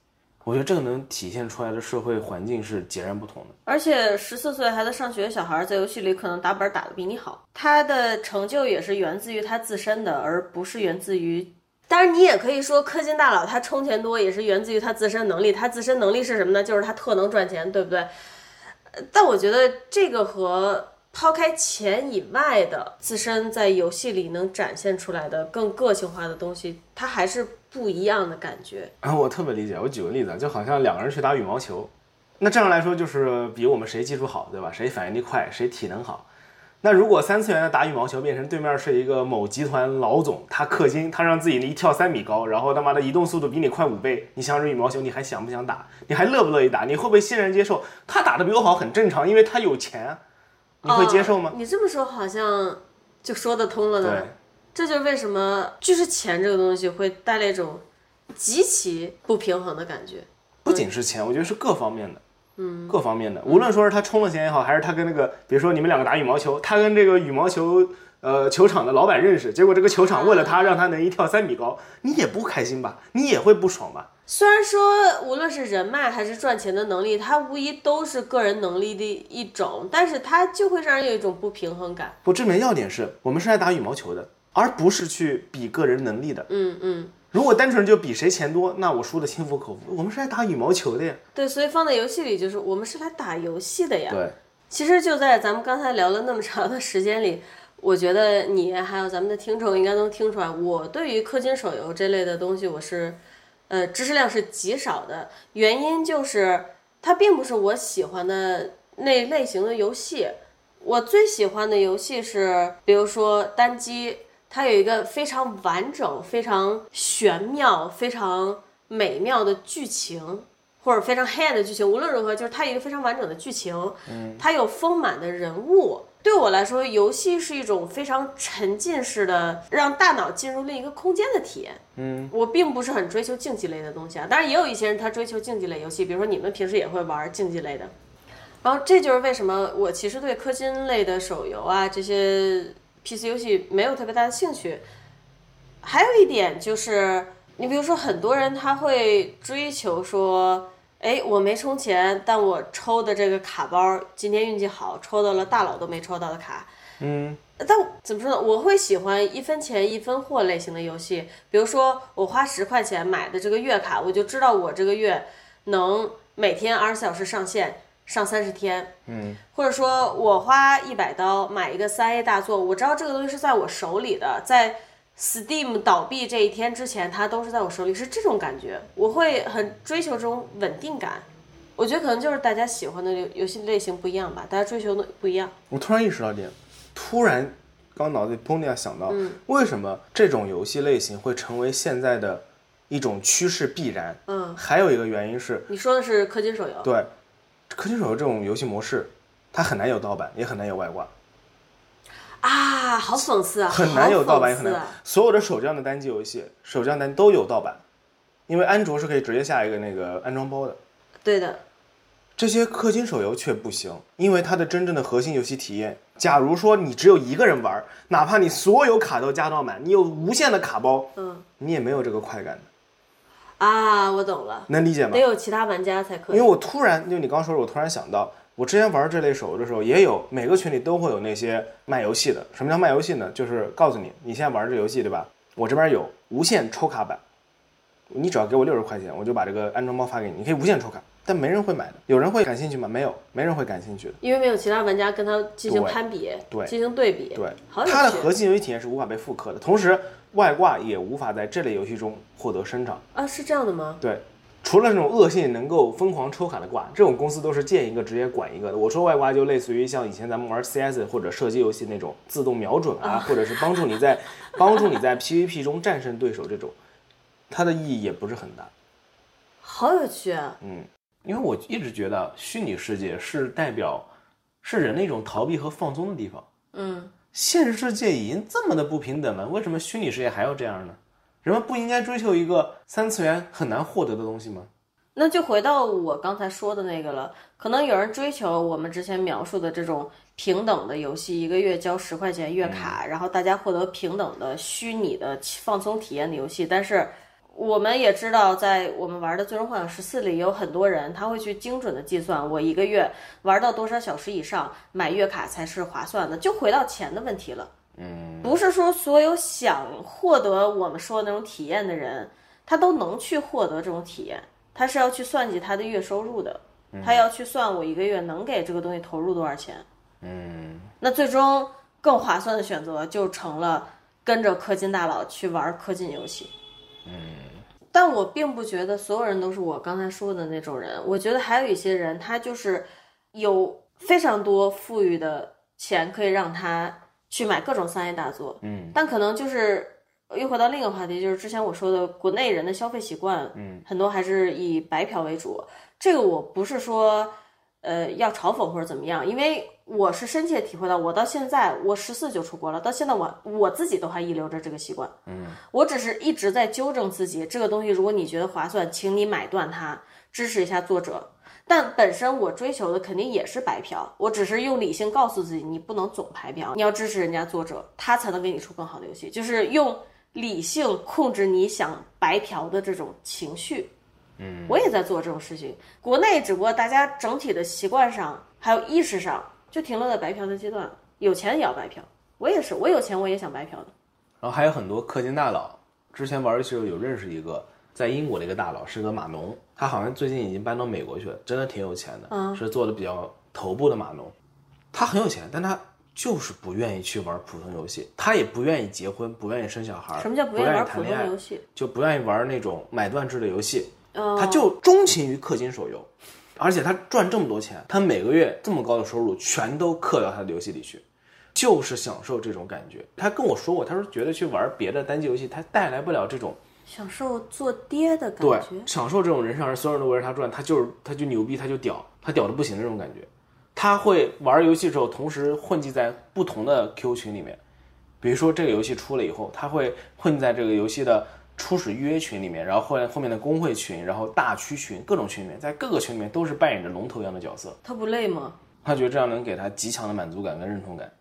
我觉得这个能体现出来的社会环境是截然不同的。而且十四岁还在上学的小孩，在游戏里可能打本打得比你好，他的成就也是源自于他自身的，而不是源自于。当然，你也可以说氪金大佬他充钱多也是源自于他自身能力。他自身能力是什么呢？就是他特能赚钱，对不对？但我觉得这个和抛开钱以外的自身在游戏里能展现出来的更个性化的东西，它还是不一样的感觉。啊，我特别理解。我举个例子，就好像两个人去打羽毛球，那这样来说就是比我们谁技术好，对吧？谁反应力快，谁体能好。那如果三次元的打羽毛球变成对面是一个某集团老总，他氪金，他让自己一跳三米高，然后他妈的移动速度比你快五倍，你想着羽毛球，你还想不想打？你还乐不乐意打？你会不会欣然接受？他打的比我好很正常，因为他有钱啊，你会接受吗？哦你这么说好像就说得通了呢。对，这就是为什么就是钱这个东西会带来一种极其不平衡的感觉。不仅是钱，我觉得是各方面的，嗯，各方面的。无论说是他充了钱也好，还是他跟那个，比如说你们两个打羽毛球，他跟这个羽毛球呃球场的老板认识，结果这个球场为了他让他能一跳三米高，你也不开心吧？你也会不爽吧？虽然说无论是人脉还是赚钱的能力，它无疑都是个人能力的一种，但是它就会让人有一种不平衡感。不，这里面要点是我们是来打羽毛球的，而不是去比个人能力的。嗯嗯，如果单纯就比谁钱多，那我输的心服口服。我们是来打羽毛球的呀。对，所以放在游戏里就是我们是来打游戏的呀。对，其实就在咱们刚才聊了那么长的时间里，我觉得你还有咱们的听众应该能听出来，我对于氪金手游这类的东西，我是，呃，知识量是极少的。原因就是它并不是我喜欢的那类型的游戏。我最喜欢的游戏是，比如说单机，它有一个非常完整、非常玄妙、非常美妙的剧情。或者非常黑暗的剧情，无论如何，就是它有一个非常完整的剧情，它有丰满的人物。对我来说，游戏是一种非常沉浸式的，让大脑进入另一个空间的体验。嗯，我并不是很追求竞技类的东西啊，当然也有一些人他追求竞技类游戏，比如说你们平时也会玩竞技类的。然后这就是为什么我其实对氪金类的手游啊这些 PC 游戏没有特别大的兴趣。还有一点就是，你比如说很多人他会追求说。哎，我没充钱，但我抽的这个卡包今天运气好，抽到了大佬都没抽到的卡。嗯，但怎么说呢？我会喜欢一分钱一分货类型的游戏，比如说我花十块钱买的这个月卡，我就知道我这个月能每天二十四小时上线，上三十天。嗯，或者说我花一百刀买一个三 A 大作，我知道这个东西是在我手里的，在 Steam 倒闭这一天之前，它都是在我手里，是这种感觉。我会很追求这种稳定感。我觉得可能就是大家喜欢的游游戏类型不一样吧，大家追求的不一样。我突然意识到一点，突然刚脑子里砰的一下想到，为什么这种游戏类型会成为现在的一种趋势必然？嗯，还有一个原因是，你说的是氪金手游，对，氪金手游这种游戏模式，它很难有盗版，也很难有外挂，啊，好讽刺啊，很难有盗版，也很难。所有的手账的单机游戏，手账单都有盗版，因为安卓是可以直接下一个那个安装包的。对的，这些氪金手游却不行，因为它的真正的核心游戏体验，假如说你只有一个人玩，哪怕你所有卡都加到满，你有无限的卡包，嗯你也没有这个快感的，啊，我懂了，能理解吗得？有其他玩家才可以。因为我突然，就你刚说的，我突然想到，我之前玩这类手游的时候，也有每个群里都会有那些卖游戏的。什么叫卖游戏呢？就是告诉你，你现在玩这游戏对吧？我这边有无限抽卡版，你只要给我六十块钱，我就把这个安装包发给你，你可以无限抽卡。但没人会买的，有人会感兴趣吗？没有，没人会感兴趣的。因为没有其他玩家跟他进行攀比，对进行对比，对，好有趣它的核心游戏体验是无法被复刻的，同时外挂也无法在这类游戏中获得生长。啊，是这样的吗？对，除了那种恶性能够疯狂抽卡的挂，这种公司都是见一个直接管一个的。我说外挂就类似于像以前咱们玩 CS 或者射击游戏那种自动瞄准啊，或者是帮助你在 *laughs* 帮助你在 PVP 中战胜对手这种，它的意义也不是很大。好有趣啊！嗯，因为我一直觉得虚拟世界是代表是人的一种逃避和放松的地方。嗯，现实世界已经这么的不平等了，为什么虚拟世界还要这样呢？人们不应该追求一个三次元很难获得的东西吗？那就回到我刚才说的那个了。可能有人追求我们之前描述的这种平等的游戏，一个月交十块钱月卡，然后大家获得平等的虚拟的放松体验的游戏。但是我们也知道，在我们玩的《最终幻想十四》里，有很多人他会去精准的计算，我一个月玩到多少小时以上，买月卡才是划算的。就回到钱的问题了。嗯，不是说所有想获得我们说的那种体验的人，他都能去获得这种体验。他是要去算计他的月收入的，他要去算我一个月能给这个东西投入多少钱。嗯，那最终更划算的选择就成了跟着氪金大佬去玩氪金游戏。但我并不觉得所有人都是我刚才说的那种人，我觉得还有一些人，他就是有非常多富裕的钱，可以让他去买各种三 A 大作。嗯，但可能就是又回到另一个话题，就是之前我说的国内人的消费习惯，嗯，很多还是以白嫖为主。这个我不是说呃要嘲讽或者怎么样，因为我是深切体会到，我到现在我十四就出国了，到现在我我自己都还遗留着这个习惯。嗯，我只是一直在纠正自己，这个东西如果你觉得划算，请你买断它，支持一下作者。但本身我追求的肯定也是白嫖，我只是用理性告诉自己，你不能总白嫖，你要支持人家作者，他才能给你出更好的游戏。就是用理性控制你想白嫖的这种情绪。嗯，我也在做这种事情。国内只不过大家整体的习惯上还有意识上，就停留在白嫖的阶段。有钱也要白嫖，我也是，我有钱我也想白嫖的。然后还有很多氪金大佬，之前玩游戏的时候有认识一个在英国的一个大佬，是个码农，他好像最近已经搬到美国去了，真的挺有钱的，嗯是做的比较头部的码农。他很有钱，但他就是不愿意去玩普通游戏，他也不愿意结婚，不愿意生小孩，什么叫不不愿意玩普通游戏？就不愿意玩那种买断制的游戏，嗯他就钟情于氪金手游，*laughs* 而且他赚这么多钱，他每个月这么高的收入全都刻到他的游戏里去，就是享受这种感觉。他跟我说过，他说觉得去玩别的单机游戏，他带来不了这种享受做爹的感对觉。享受这种人上人，所有人都围着他转，他就是他就牛逼，他就屌，他屌的不行的那种感觉。他会玩游戏之后，同时混迹在不同的 Q 群里面，比如说这个游戏出了以后，他会混在这个游戏的初始预约群里面，然后后来后面的工会群，然后大区群，各种群里面，在各个群里面都是扮演着龙头一样的角色。他不累吗？他觉得这样能给他极强的满足感跟认同感。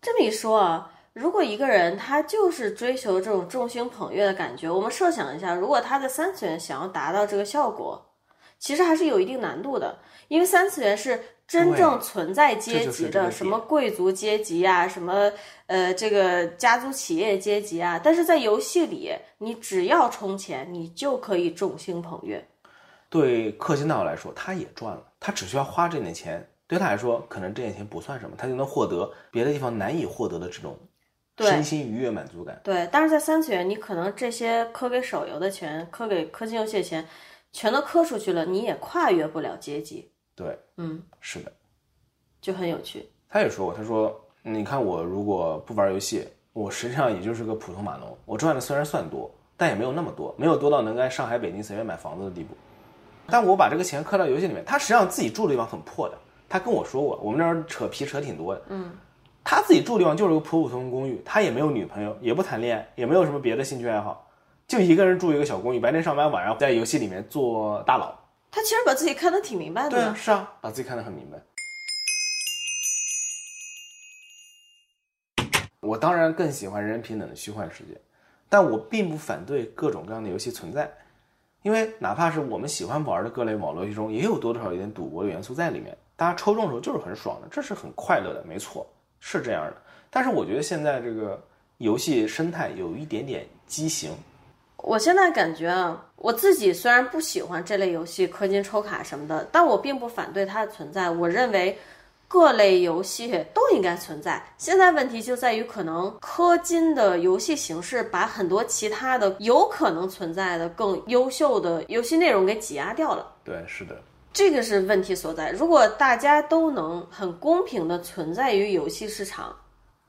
这么一说啊，如果一个人他就是追求这种众星捧月的感觉，我们设想一下，如果他在三次元想要达到这个效果，其实还是有一定难度的，因为三次元是真正存在阶级的，什么贵族阶级啊，什么呃这个家族企业阶级啊，但是在游戏里，你只要充钱，你就可以众星捧月。对氪金大佬来说，他也赚了，他只需要花这点钱，对他来说，可能这点钱不算什么，他就能获得别的地方难以获得的这种身心愉悦满足感。对，但是在三次元，你可能这些氪给手游的钱，氪给氪金游戏的钱，全都氪出去了，你也跨越不了阶级。对，嗯，是的，就很有趣。他也说过，他说，你看我如果不玩游戏，我实际上也就是个普通码农，我赚的虽然算多，但也没有那么多，没有多到能在上海、北京随便买房子的地步。但我把这个钱氪到游戏里面，他实际上自己住的地方很破的。他跟我说过，我们那儿扯皮扯挺多的。嗯，他自己住的地方就是个普普通通公寓，他也没有女朋友，也不谈恋爱，也没有什么别的兴趣爱好，就一个人住一个小公寓，白天上班，晚上在游戏里面做大佬。他其实把自己看得挺明白的。对啊，是啊，把自己看得很明白。我当然更喜欢人人平等的虚幻世界，但我并不反对各种各样的游戏存在，因为哪怕是我们喜欢玩的各类网络游戏中，也有多多少少有点赌博的元素在里面。大家抽中的时候就是很爽的，这是很快乐的，没错，是这样的。但是我觉得现在这个游戏生态有一点点畸形，我现在感觉啊，我自己虽然不喜欢这类游戏氪金抽卡什么的，但我并不反对它的存在。我认为各类游戏都应该存在。现在问题就在于，可能氪金的游戏形式把很多其他的有可能存在的更优秀的游戏内容给挤压掉了。对，是的，这个是问题所在。如果大家都能很公平的存在于游戏市场，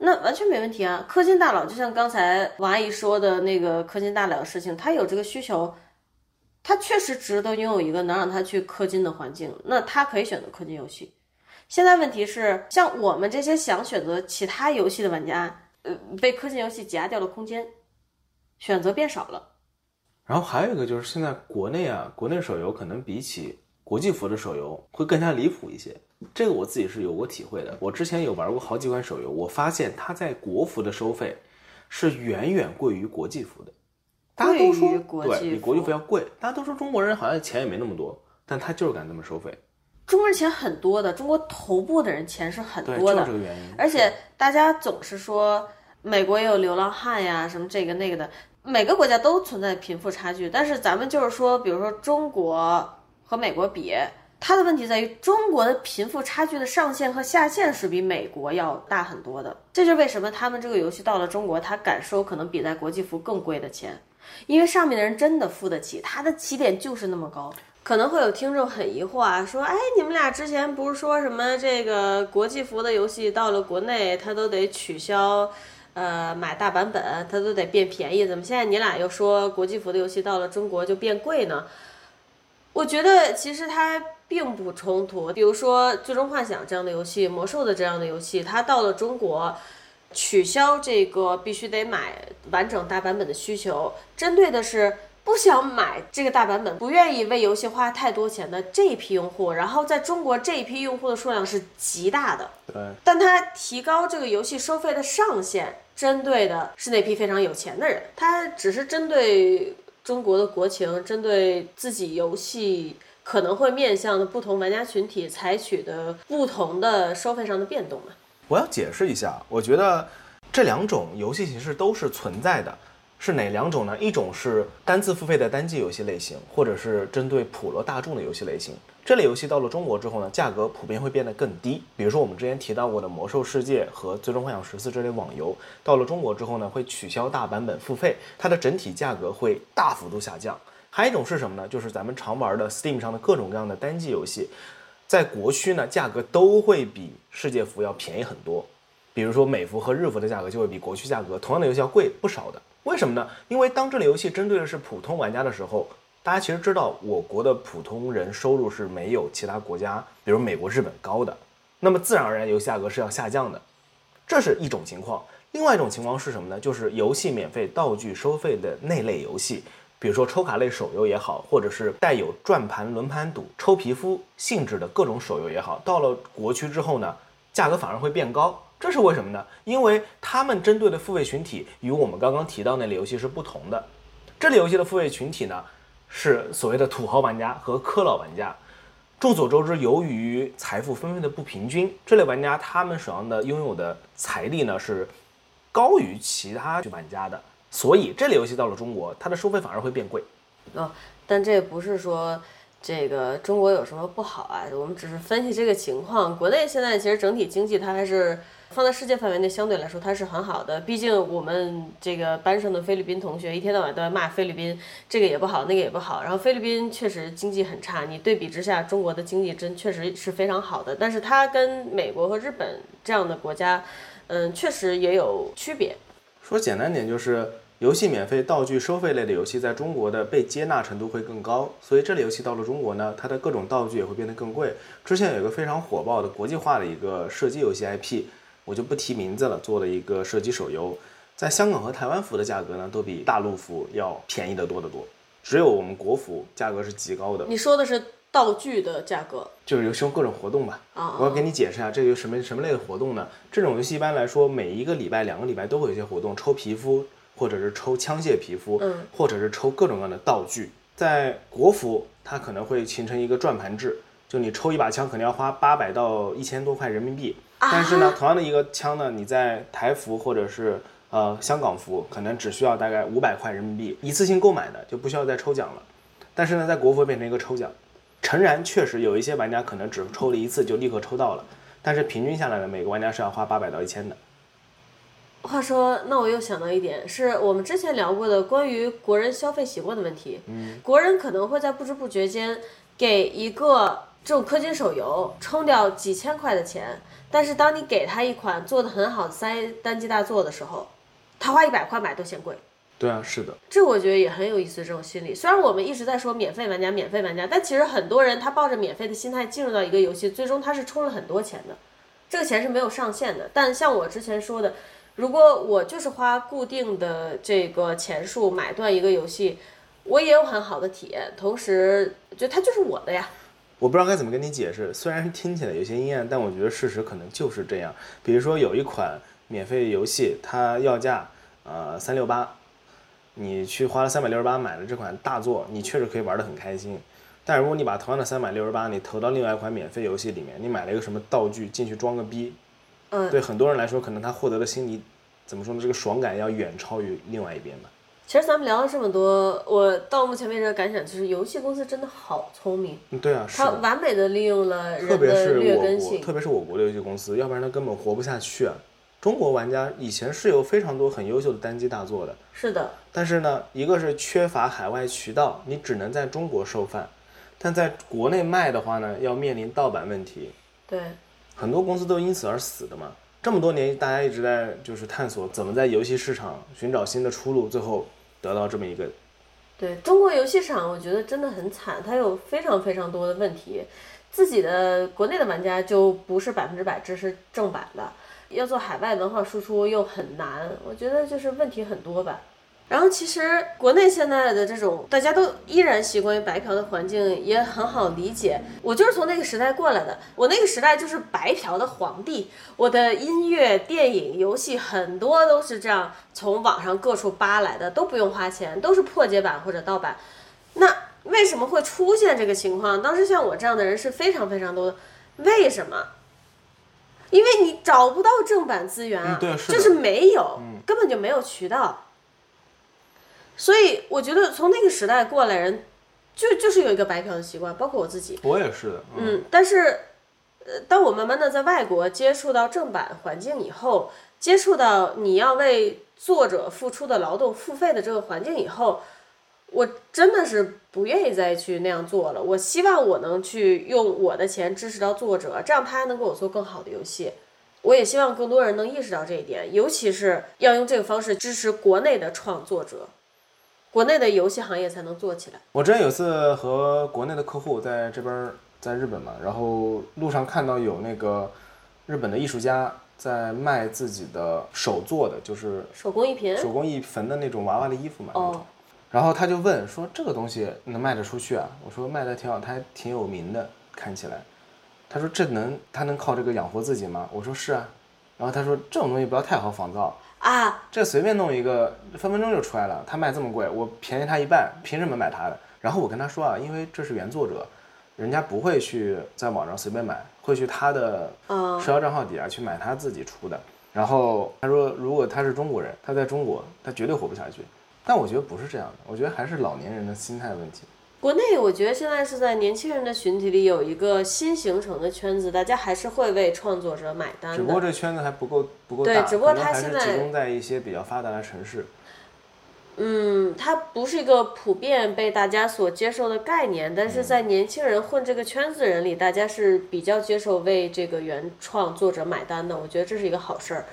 那完全没问题啊。氪金大佬就像刚才王阿姨说的那个氪金大佬的事情，他有这个需求，他确实值得拥有一个能让他去氪金的环境，那他可以选择氪金游戏。现在问题是，像我们这些想选择其他游戏的玩家，呃，被氪金游戏挤压掉了空间，选择变少了。然后还有一个就是现在国内啊，国内手游可能比起国际服的手游会更加离谱一些。这个我自己是有过体会的。我之前有玩过好几款手游，我发现它在国服的收费是远远贵于国际服的。大家都说贵于国对际比国际服服要贵，大家都说中国人好像钱也没那么多，但他就是敢这么收费，中国人钱很多的，中国头部的人钱是很，多的就这，个原因。而且大家总是说美国也有流浪汉呀，什么这个那个的，每个国家都存在贫富差距，但是咱们就是说，比如说中国和美国比。它的问题在于，中国的贫富差距的上限和下限是比美国要大很多的。这就是为什么他们这个游戏到了中国，他敢收可能比在国际服更贵的钱，因为上面的人真的付得起，他的起点就是那么高。可能会有听众很疑惑啊，说，哎，你们俩之前不是说什么这个国际服的游戏到了国内，它都得取消，呃，买大版本，它都得变便宜，怎么现在你俩又说国际服的游戏到了中国就变贵呢？我觉得其实它并不冲突。比如说《最终幻想》这样的游戏，《魔兽》的这样的游戏，它到了中国，取消这个必须得买完整大版本的需求，针对的是不想买这个大版本、不愿意为游戏花太多钱的这一批用户。然后在中国这一批用户的数量是极大的，对，但它提高这个游戏收费的上限，针对的是那批非常有钱的人，它只是针对中国的国情，针对自己游戏可能会面向的不同玩家群体采取的不同的收费上的变动嘛。我要解释一下，我觉得这两种游戏形式都是存在的，是哪两种呢？一种是单次付费的单机游戏类型，或者是针对普罗大众的游戏类型。这类游戏到了中国之后呢，价格普遍会变得更低。比如说我们之前提到过的《魔兽世界》和《最终幻想十四》这类网游，到了中国之后呢，会取消大版本付费，它的整体价格会大幅度下降。还有一种是什么呢？就是咱们常玩的 Steam 上的各种各样的单机游戏，在国区呢，价格都会比世界服要便宜很多。比如说美服和日服的价格就会比国区价格同样的游戏要贵不少的。为什么呢？因为当这类游戏针对的是普通玩家的时候，大家其实知道我国的普通人收入是没有其他国家，比如美国、日本高的，那么自然而然游戏价格是要下降的，这是一种情况。另外一种情况是什么呢？就是游戏免费、道具收费的那类游戏，比如说抽卡类手游也好，或者是带有转盘、轮盘赌、抽皮肤性质的各种手游也好，到了国区之后呢，价格反而会变高。这是为什么呢？因为他们针对的付费群体与我们刚刚提到那类游戏是不同的。这类游戏的付费群体呢，是所谓的土豪玩家和氪老玩家。众所周知，由于财富分配的不平均，这类玩家他们手上的拥有的财力呢是高于其他玩家的，所以这类游戏到了中国，它的收费反而会变贵。哦，但这不是说这个中国有什么不好啊，我们只是分析这个情况。国内现在其实整体经济它还是放在世界范围内相对来说它是很好的，毕竟我们这个班上的菲律宾同学一天到晚都在骂菲律宾，这个也不好，那个也不好。然后菲律宾确实经济很差，你对比之下，中国的经济真确实是非常好的，但是它跟美国和日本这样的国家，嗯，确实也有区别。说简单点就是。游戏免费、道具收费类的游戏在中国的被接纳程度会更高，所以这类游戏到了中国呢，它的各种道具也会变得更贵。之前有一个非常火爆的国际化的一个射击游戏 IP，我就不提名字了，做了一个射击手游，在香港和台湾服的价格呢，都比大陆服要便宜得多得多。只有我们国服价格是极高的。你说的是道具的价格，就是游戏中各种活动吧。啊我要给你解释一下，这个什么什么类的活动呢？这种游戏一般来说，每一个礼拜、两个礼拜都会有一些活动，抽皮肤。或者是抽枪械皮肤，嗯，或者是抽各种各样的道具。在国服，它可能会形成一个转盘制，就你抽一把枪可能要花八百到一千多块人民币。但是呢，同样的一个枪呢，你在台服或者是呃香港服，可能只需要大概五百块人民币一次性购买的，就不需要再抽奖了。但是呢，在国服变成一个抽奖，诚然确实有一些玩家可能只抽了一次就立刻抽到了，但是平均下来呢，每个玩家是要花八百到一千的。话说，那我又想到一点，是我们之前聊过的关于国人消费习惯的问题。嗯，国人可能会在不知不觉间给一个这种氪金手游充掉几千块的钱，但是当你给他一款做的很好的三 A 单机大作的时候，他花一百块买都嫌贵。对啊，是的，这我觉得也很有意思。这种心理，虽然我们一直在说免费玩家、免费玩家，但其实很多人他抱着免费的心态进入到一个游戏，最终他是充了很多钱的，这个钱是没有上限的。但像我之前说的。如果我就是花固定的这个钱数买断一个游戏，我也有很好的体验，同时就它就是我的呀。我不知道该怎么跟你解释，虽然听起来有些阴暗，但我觉得事实可能就是这样。比如说有一款免费游戏，它要价呃三六八，你去花了三百六十八买了这款大作，你确实可以玩得很开心。但如果你把同样的三百六十八你投到另外一款免费游戏里面，你买了一个什么道具进去装个逼，嗯对很多人来说，可能他获得的心理怎么说呢？这个爽感要远超于另外一边吧。其实咱们聊了这么多，我到目前为止的感想就是，游戏公司真的好聪明，嗯，对啊，是它。完美的利用了特人的别是我国，劣根性。特别是我国的游戏公司，要不然它根本活不下去啊。中国玩家以前是有非常多很优秀的单机大作的，是的，但是呢，一个是缺乏海外渠道，你只能在中国售饭，但在国内卖的话呢，要面临盗版问题，对，很多公司都因此而死的嘛。这么多年，大家一直在就是探索怎么在游戏市场寻找新的出路，最后得到这么一个对中国游戏市场，我觉得真的很惨，它有非常非常多的问题。自己的国内的玩家就不是百分之百支持正版的，要做海外文化输出又很难，我觉得就是问题很多吧。然后其实国内现在的这种大家都依然习惯于白嫖的环境也很好理解。我就是从那个时代过来的，我那个时代就是白嫖的皇帝。我的音乐、电影、游戏很多都是这样从网上各处扒来的，都不用花钱，都是破解版或者盗版。那为什么会出现这个情况？当时像我这样的人是非常非常多的，为什么？因为你找不到正版资源啊，嗯对是就是没有，根本就没有渠道。所以我觉得从那个时代过来人，就就是有一个白嫖的习惯，包括我自己。我也是的，嗯，嗯，但是，呃，当我慢慢的在外国接触到正版环境以后，接触到你要为作者付出的劳动付费的这个环境以后，我真的是不愿意再去那样做了。我希望我能去用我的钱支持到作者，这样他还能给我做更好的游戏。我也希望更多人能意识到这一点，尤其是要用这个方式支持国内的创作者，国内的游戏行业才能做起来。我之前有次和国内的客户在这边儿在日本嘛，然后路上看到有那个日本的艺术家在卖自己的手做的，就是手工艺品，手工艺缝的那种娃娃的衣服嘛。哦，然后他就问说：“这个东西能卖得出去啊？”我说：“卖的挺好，他还挺有名的，看起来。”他说：“这能他能靠这个养活自己吗？”我说：“是啊。”然后他说：“这种东西不要太好仿造，啊，这随便弄一个，分分钟就出来了。他卖这么贵，我便宜他一半，凭什么买他的？”然后我跟他说啊，因为这是原作者，人家不会去在网上随便买，会去他的嗯社交账号底下去买他自己出的。然后他说，如果他是中国人，他在中国，他绝对活不下去。但我觉得不是这样的，我觉得还是老年人的心态问题。国内我觉得现在是在年轻人的群体里有一个新形成的圈子，大家还是会为创作者买单只不过。这圈子还不够不够大对，只不过可能还是他现在集中在一些比较发达的城市。嗯，它不是一个普遍被大家所接受的概念，但是在年轻人混这个圈子的人里，大家是比较接受为这个原创作者买单的。我觉得这是一个好事儿。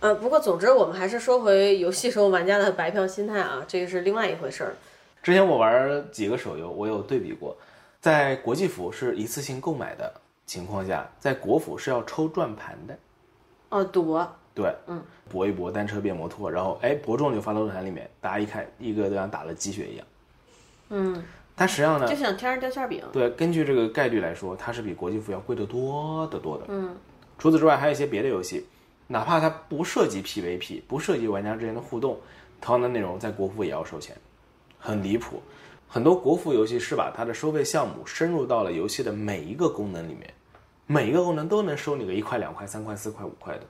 呃，不过总之我们还是说回游戏时候玩家的白嫖心态啊，这个是另外一回事儿。之前我玩几个手游，我有对比过，在国际服是一次性购买的情况下，在国服是要抽转盘的。哦，赌博，对，嗯，搏一搏，单车变摩托，然后哎，博中了就发到论坛里面，大家一看，一个都像打了鸡血一样。嗯，它实际上呢就，像天上掉馅饼。对，根据这个概率来说，它是比国际服要贵得多得多的。嗯，除此之外，还有一些别的游戏，哪怕它不涉及 PVP，不涉及玩家之间的互动，同样的内容在国服也要收钱，很离谱。很多国服游戏是把它的收费项目深入到了游戏的每一个功能里面，每一个功能都能收你个一块、两块、三块、四块、五块的，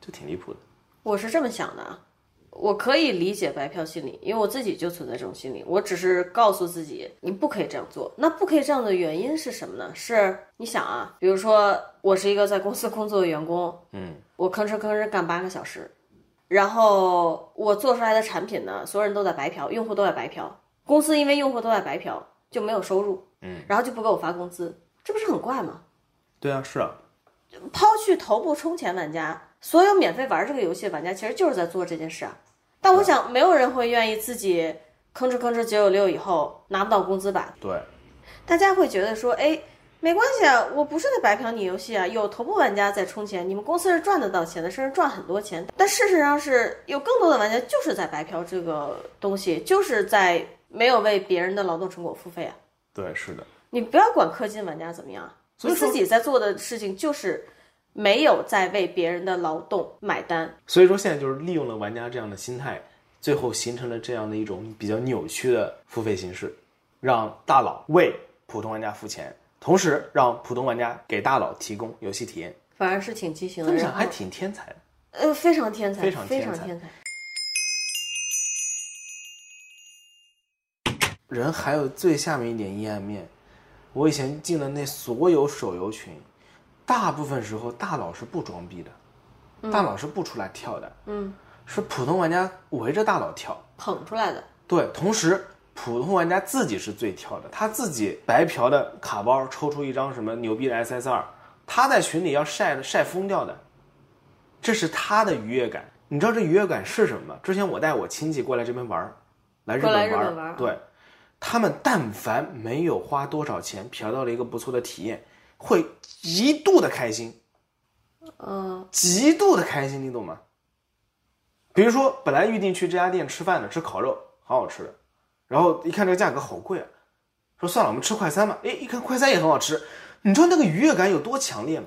就挺离谱的。我是这么想的啊，我可以理解白嫖心理，因为我自己就存在这种心理。我只是告诉自己，你不可以这样做。那不可以这样的原因是什么呢？是你想啊，比如说我是一个在公司工作的员工，嗯，我吭哧吭哧干八个小时，然后我做出来的产品呢，所有人都在白嫖，用户都在白嫖，公司因为用户都在白嫖就没有收入，嗯，然后就不给我发工资，这不是很怪吗？对啊，是啊，抛去头部充钱玩家，所有免费玩这个游戏的玩家其实就是在做这件事啊。但我想，没有人会愿意自己吭哧吭哧九九六以后拿不到工资吧？对，大家会觉得说，哎，没关系啊，我不是在白嫖你游戏啊，有头部玩家在充钱，你们公司是赚得到钱的，甚至赚很多钱。但事实上是有更多的玩家就是在白嫖这个东西，就是在没有为别人的劳动成果付费啊。对，是的。你不要管氪金玩家怎么样，你自己在做的事情就是没有在为别人的劳动买单。所以说现在就是利用了玩家这样的心态，最后形成了这样的一种比较扭曲的付费形式，让大佬为普通玩家付钱，同时让普通玩家给大佬提供游戏体验，反而是挺畸形的，然后这想还挺天才的。呃非常天才，非非常天才天才。人还有最下面一点阴暗面，我以前进的那所有手游群，大部分时候大佬是不装逼的，大佬是不出来跳的，嗯，是普通玩家围着大佬跳。捧出来的，对，同时普通玩家自己是最跳的，他自己白嫖的卡包抽出一张什么牛逼的 SSR，他在群里要晒的晒疯掉的，这是他的愉悦感。你知道这愉悦感是什么吗？之前我带我亲戚过来这边玩儿，来日本玩对，他们但凡没有花多少钱嫖到了一个不错的体验，会极度的开心，嗯，极度的开心，你懂吗？比如说，本来预定去这家店吃饭的，吃烤肉，好好吃的，然后一看这个价格好贵啊，说算了，我们吃快餐吧。哎，一看快餐也很好吃，你知道那个愉悦感有多强烈吗？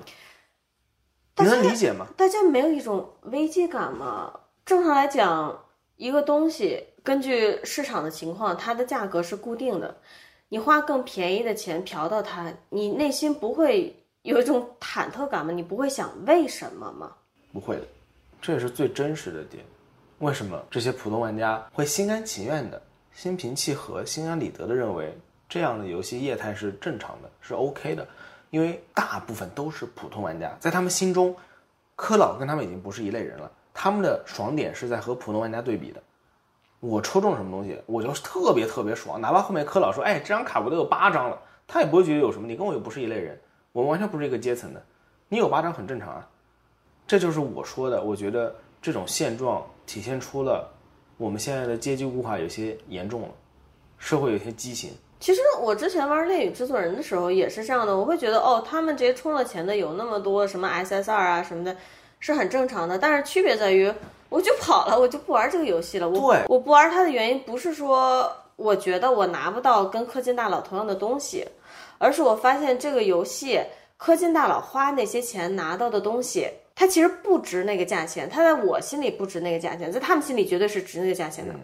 你能理解吗？大家没有一种危机感吗？正常来讲，一个东西根据市场的情况，它的价格是固定的。你花更便宜的钱嫖到它，你内心不会有一种忐忑感吗？你不会想为什么吗？不会的，这也是最真实的点。为什么这些普通玩家会心甘情愿的、心平气和、心安理得的认为这样的游戏业态是正常的，是 OK 的？因为大部分都是普通玩家，在他们心中，科老跟他们已经不是一类人了。他们的爽点是在和普通玩家对比的。我抽中什么东西，我就特别特别爽，哪怕后面科老说：“哎，这张卡我都有八张了”，他也不会觉得有什么。你跟我又不是一类人，我们完全不是一个阶层的。你有八张很正常啊。这就是我说的，我觉得这种现状体现出了我们现在的阶级固化有些严重了，社会有些畸形。其实我之前玩《恋与制作人》的时候也是这样的，我会觉得哦，他们这些充了钱的有那么多什么 SSR 啊什么的，是很正常的。但是区别在于，我就跑了，我就不玩这个游戏了。我对我不玩它的原因不是说我觉得我拿不到跟氪金大佬同样的东西，而是我发现这个游戏氪金大佬花那些钱拿到的东西，它其实不值那个价钱。它在我心里不值那个价钱，在他们心里绝对是值那个价钱的。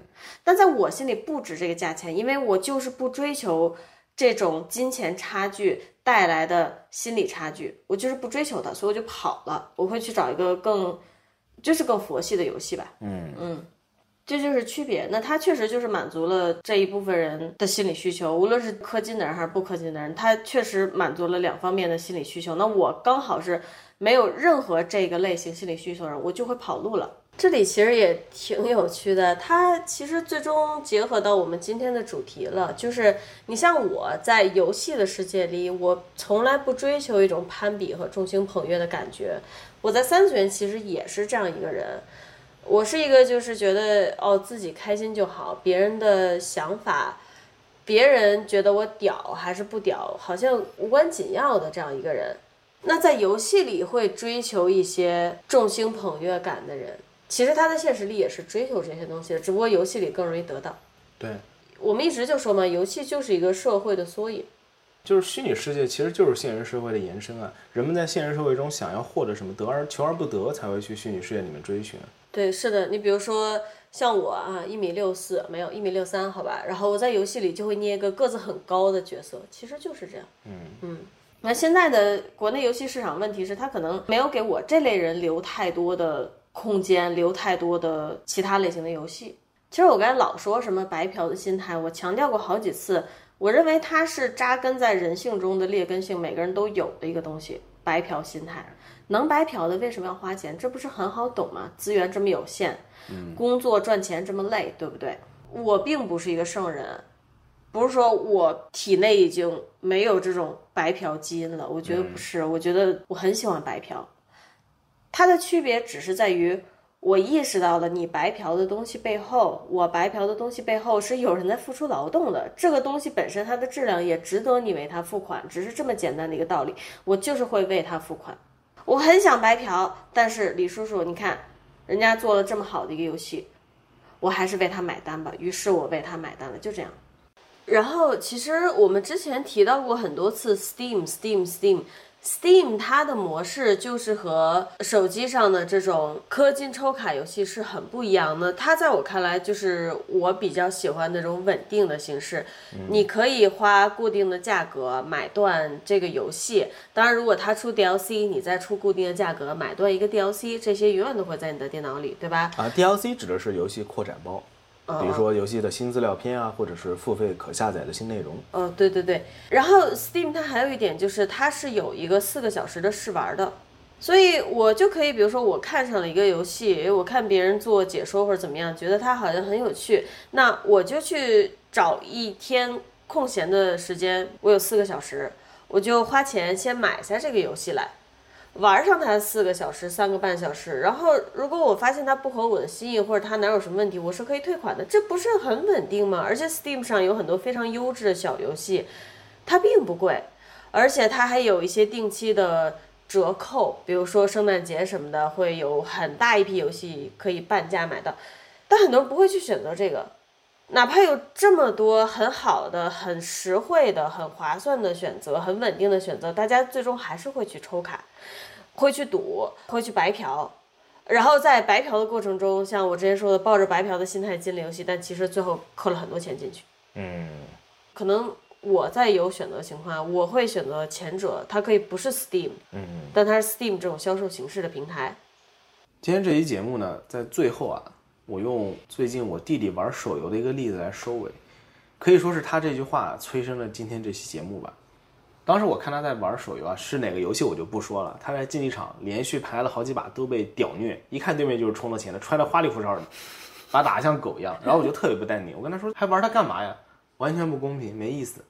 但在我心里不值这个价钱，因为我就是不追求这种金钱差距带来的心理差距，我就是不追求它，所以我就跑了。我会去找一个更，就是更佛系的游戏吧。嗯嗯，这就是区别。那它确实就是满足了这一部分人的心理需求，无论是氪金的人还是不氪金的人，它确实满足了两方面的心理需求。那我刚好是没有任何这个类型心理需求的人，我就会跑路了。这里其实也挺有趣的，它其实最终结合到我们今天的主题了，就是你像我在游戏的世界里，我从来不追求一种攀比和众星捧月的感觉。我在三次元其实也是这样一个人，我是一个就是觉得哦自己开心就好，别人的想法，别人觉得我屌还是不屌，好像无关紧要的这样一个人。那在游戏里会追求一些众星捧月感的人，其实他在现实里也是追求这些东西的，只不过游戏里更容易得到。对，我们一直就说嘛，游戏就是一个社会的缩影。就是虚拟世界其实就是现实社会的延伸啊。人们在现实社会中想要获得什么，得而求而不得，才会去虚拟世界里面追寻。对，是的，你比如说像我啊，一米六四，没有一米六三，好吧，然后我在游戏里就会捏一个个子很高的角色，其实就是这样。嗯嗯。那现在的国内游戏市场问题是，它可能没有给我这类人留太多的空间，留太多的其他类型的游戏。其实我刚才老说什么白嫖的心态，我强调过好几次，我认为它是扎根在人性中的劣根性，每个人都有的一个东西。白嫖心态，能白嫖的为什么要花钱？这不是很好懂吗？资源这么有限，工作赚钱这么累，对不对？我并不是一个圣人，不是说我体内已经没有这种白嫖基因了，我觉得不是，我觉得我很喜欢白嫖。它的区别只是在于，我意识到了你白嫖的东西背后，我白嫖的东西背后是有人在付出劳动的。这个东西本身它的质量也值得你为它付款，只是这么简单的一个道理。我就是会为它付款。我很想白嫖，但是李叔叔，你看，人家做了这么好的一个游戏，我还是为他买单吧。于是我为他买单了，就这样。然后，其实我们之前提到过很多次 Steam，Steam，Steam。它的模式就是和手机上的这种氪金抽卡游戏是很不一样的。它在我看来就是我比较喜欢那种稳定的形式，你可以花固定的价格买断这个游戏。当然，如果它出 DLC，你再出固定的价格买断一个 DLC，这些永远都会在你的电脑里，对吧？啊，DLC 指的是游戏扩展包。比如说游戏的新资料片啊，或者是付费可下载的新内容。嗯，对对对。然后 Steam 它还有一点就是它是有一个四个小时的试玩的，所以我就可以，比如说我看上了一个游戏，我看别人做解说或者怎么样，觉得它好像很有趣，那我就去找一天空闲的时间，我有四个小时，我就花钱先买下这个游戏来。玩上它四个小时、三个半小时，然后如果我发现它不合我的心意，或者它哪有什么问题，我是可以退款的，这不是很稳定吗？而且 Steam 上有很多非常优质的小游戏，它并不贵，而且它还有一些定期的折扣，比如说圣诞节什么的，会有很大一批游戏可以半价买到，但很多人不会去选择这个。哪怕有这么多很好的、很实惠的、很划算的选择、很稳定的选择，大家最终还是会去抽卡，会去赌，会去白嫖。然后在白嫖的过程中，像我之前说的，抱着白嫖的心态进了游戏，但其实最后扣了很多钱进去。嗯，可能我在有选择情况下，我会选择前者，它可以不是 Steam，嗯，但它是 Steam 这种销售形式的平台。今天这期节目呢，在最后啊。我用最近我弟弟玩手游的一个例子来收尾，可以说是他这句话催生了今天这期节目吧。当时我看他在玩手游啊，是哪个游戏我就不说了。他在竞技场连续排了好几把都被屌虐，一看对面就是充了钱的，穿的花里胡哨的，把打得像狗一样。然后我就特别不淡定，我跟他说还玩它干嘛呀？完全不公平，没意思。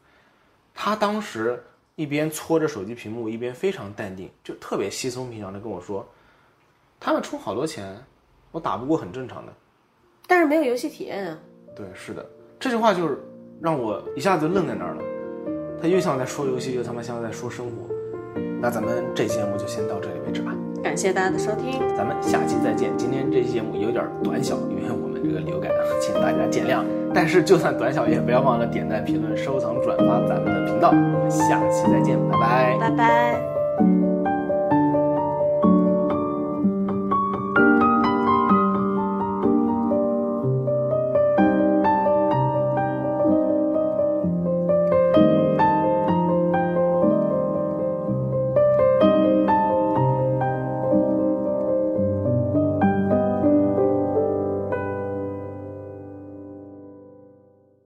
他当时一边搓着手机屏幕，一边非常淡定，就特别稀松平常的跟我说，他们充好多钱，我打不过很正常的。但是没有游戏体验啊！对，是的，这句话就是让我一下子愣在那儿了。他又像在说游戏，又他妈像在说生活。那咱们这期节目就先到这里为止吧。感谢大家的收听，咱们下期再见。今天这期节目有点短小，因为我们这个流感，请大家见谅。但是就算短小，也不要忘了点赞、评论、收藏、转发咱们的频道。我们下期再见，拜拜，拜拜。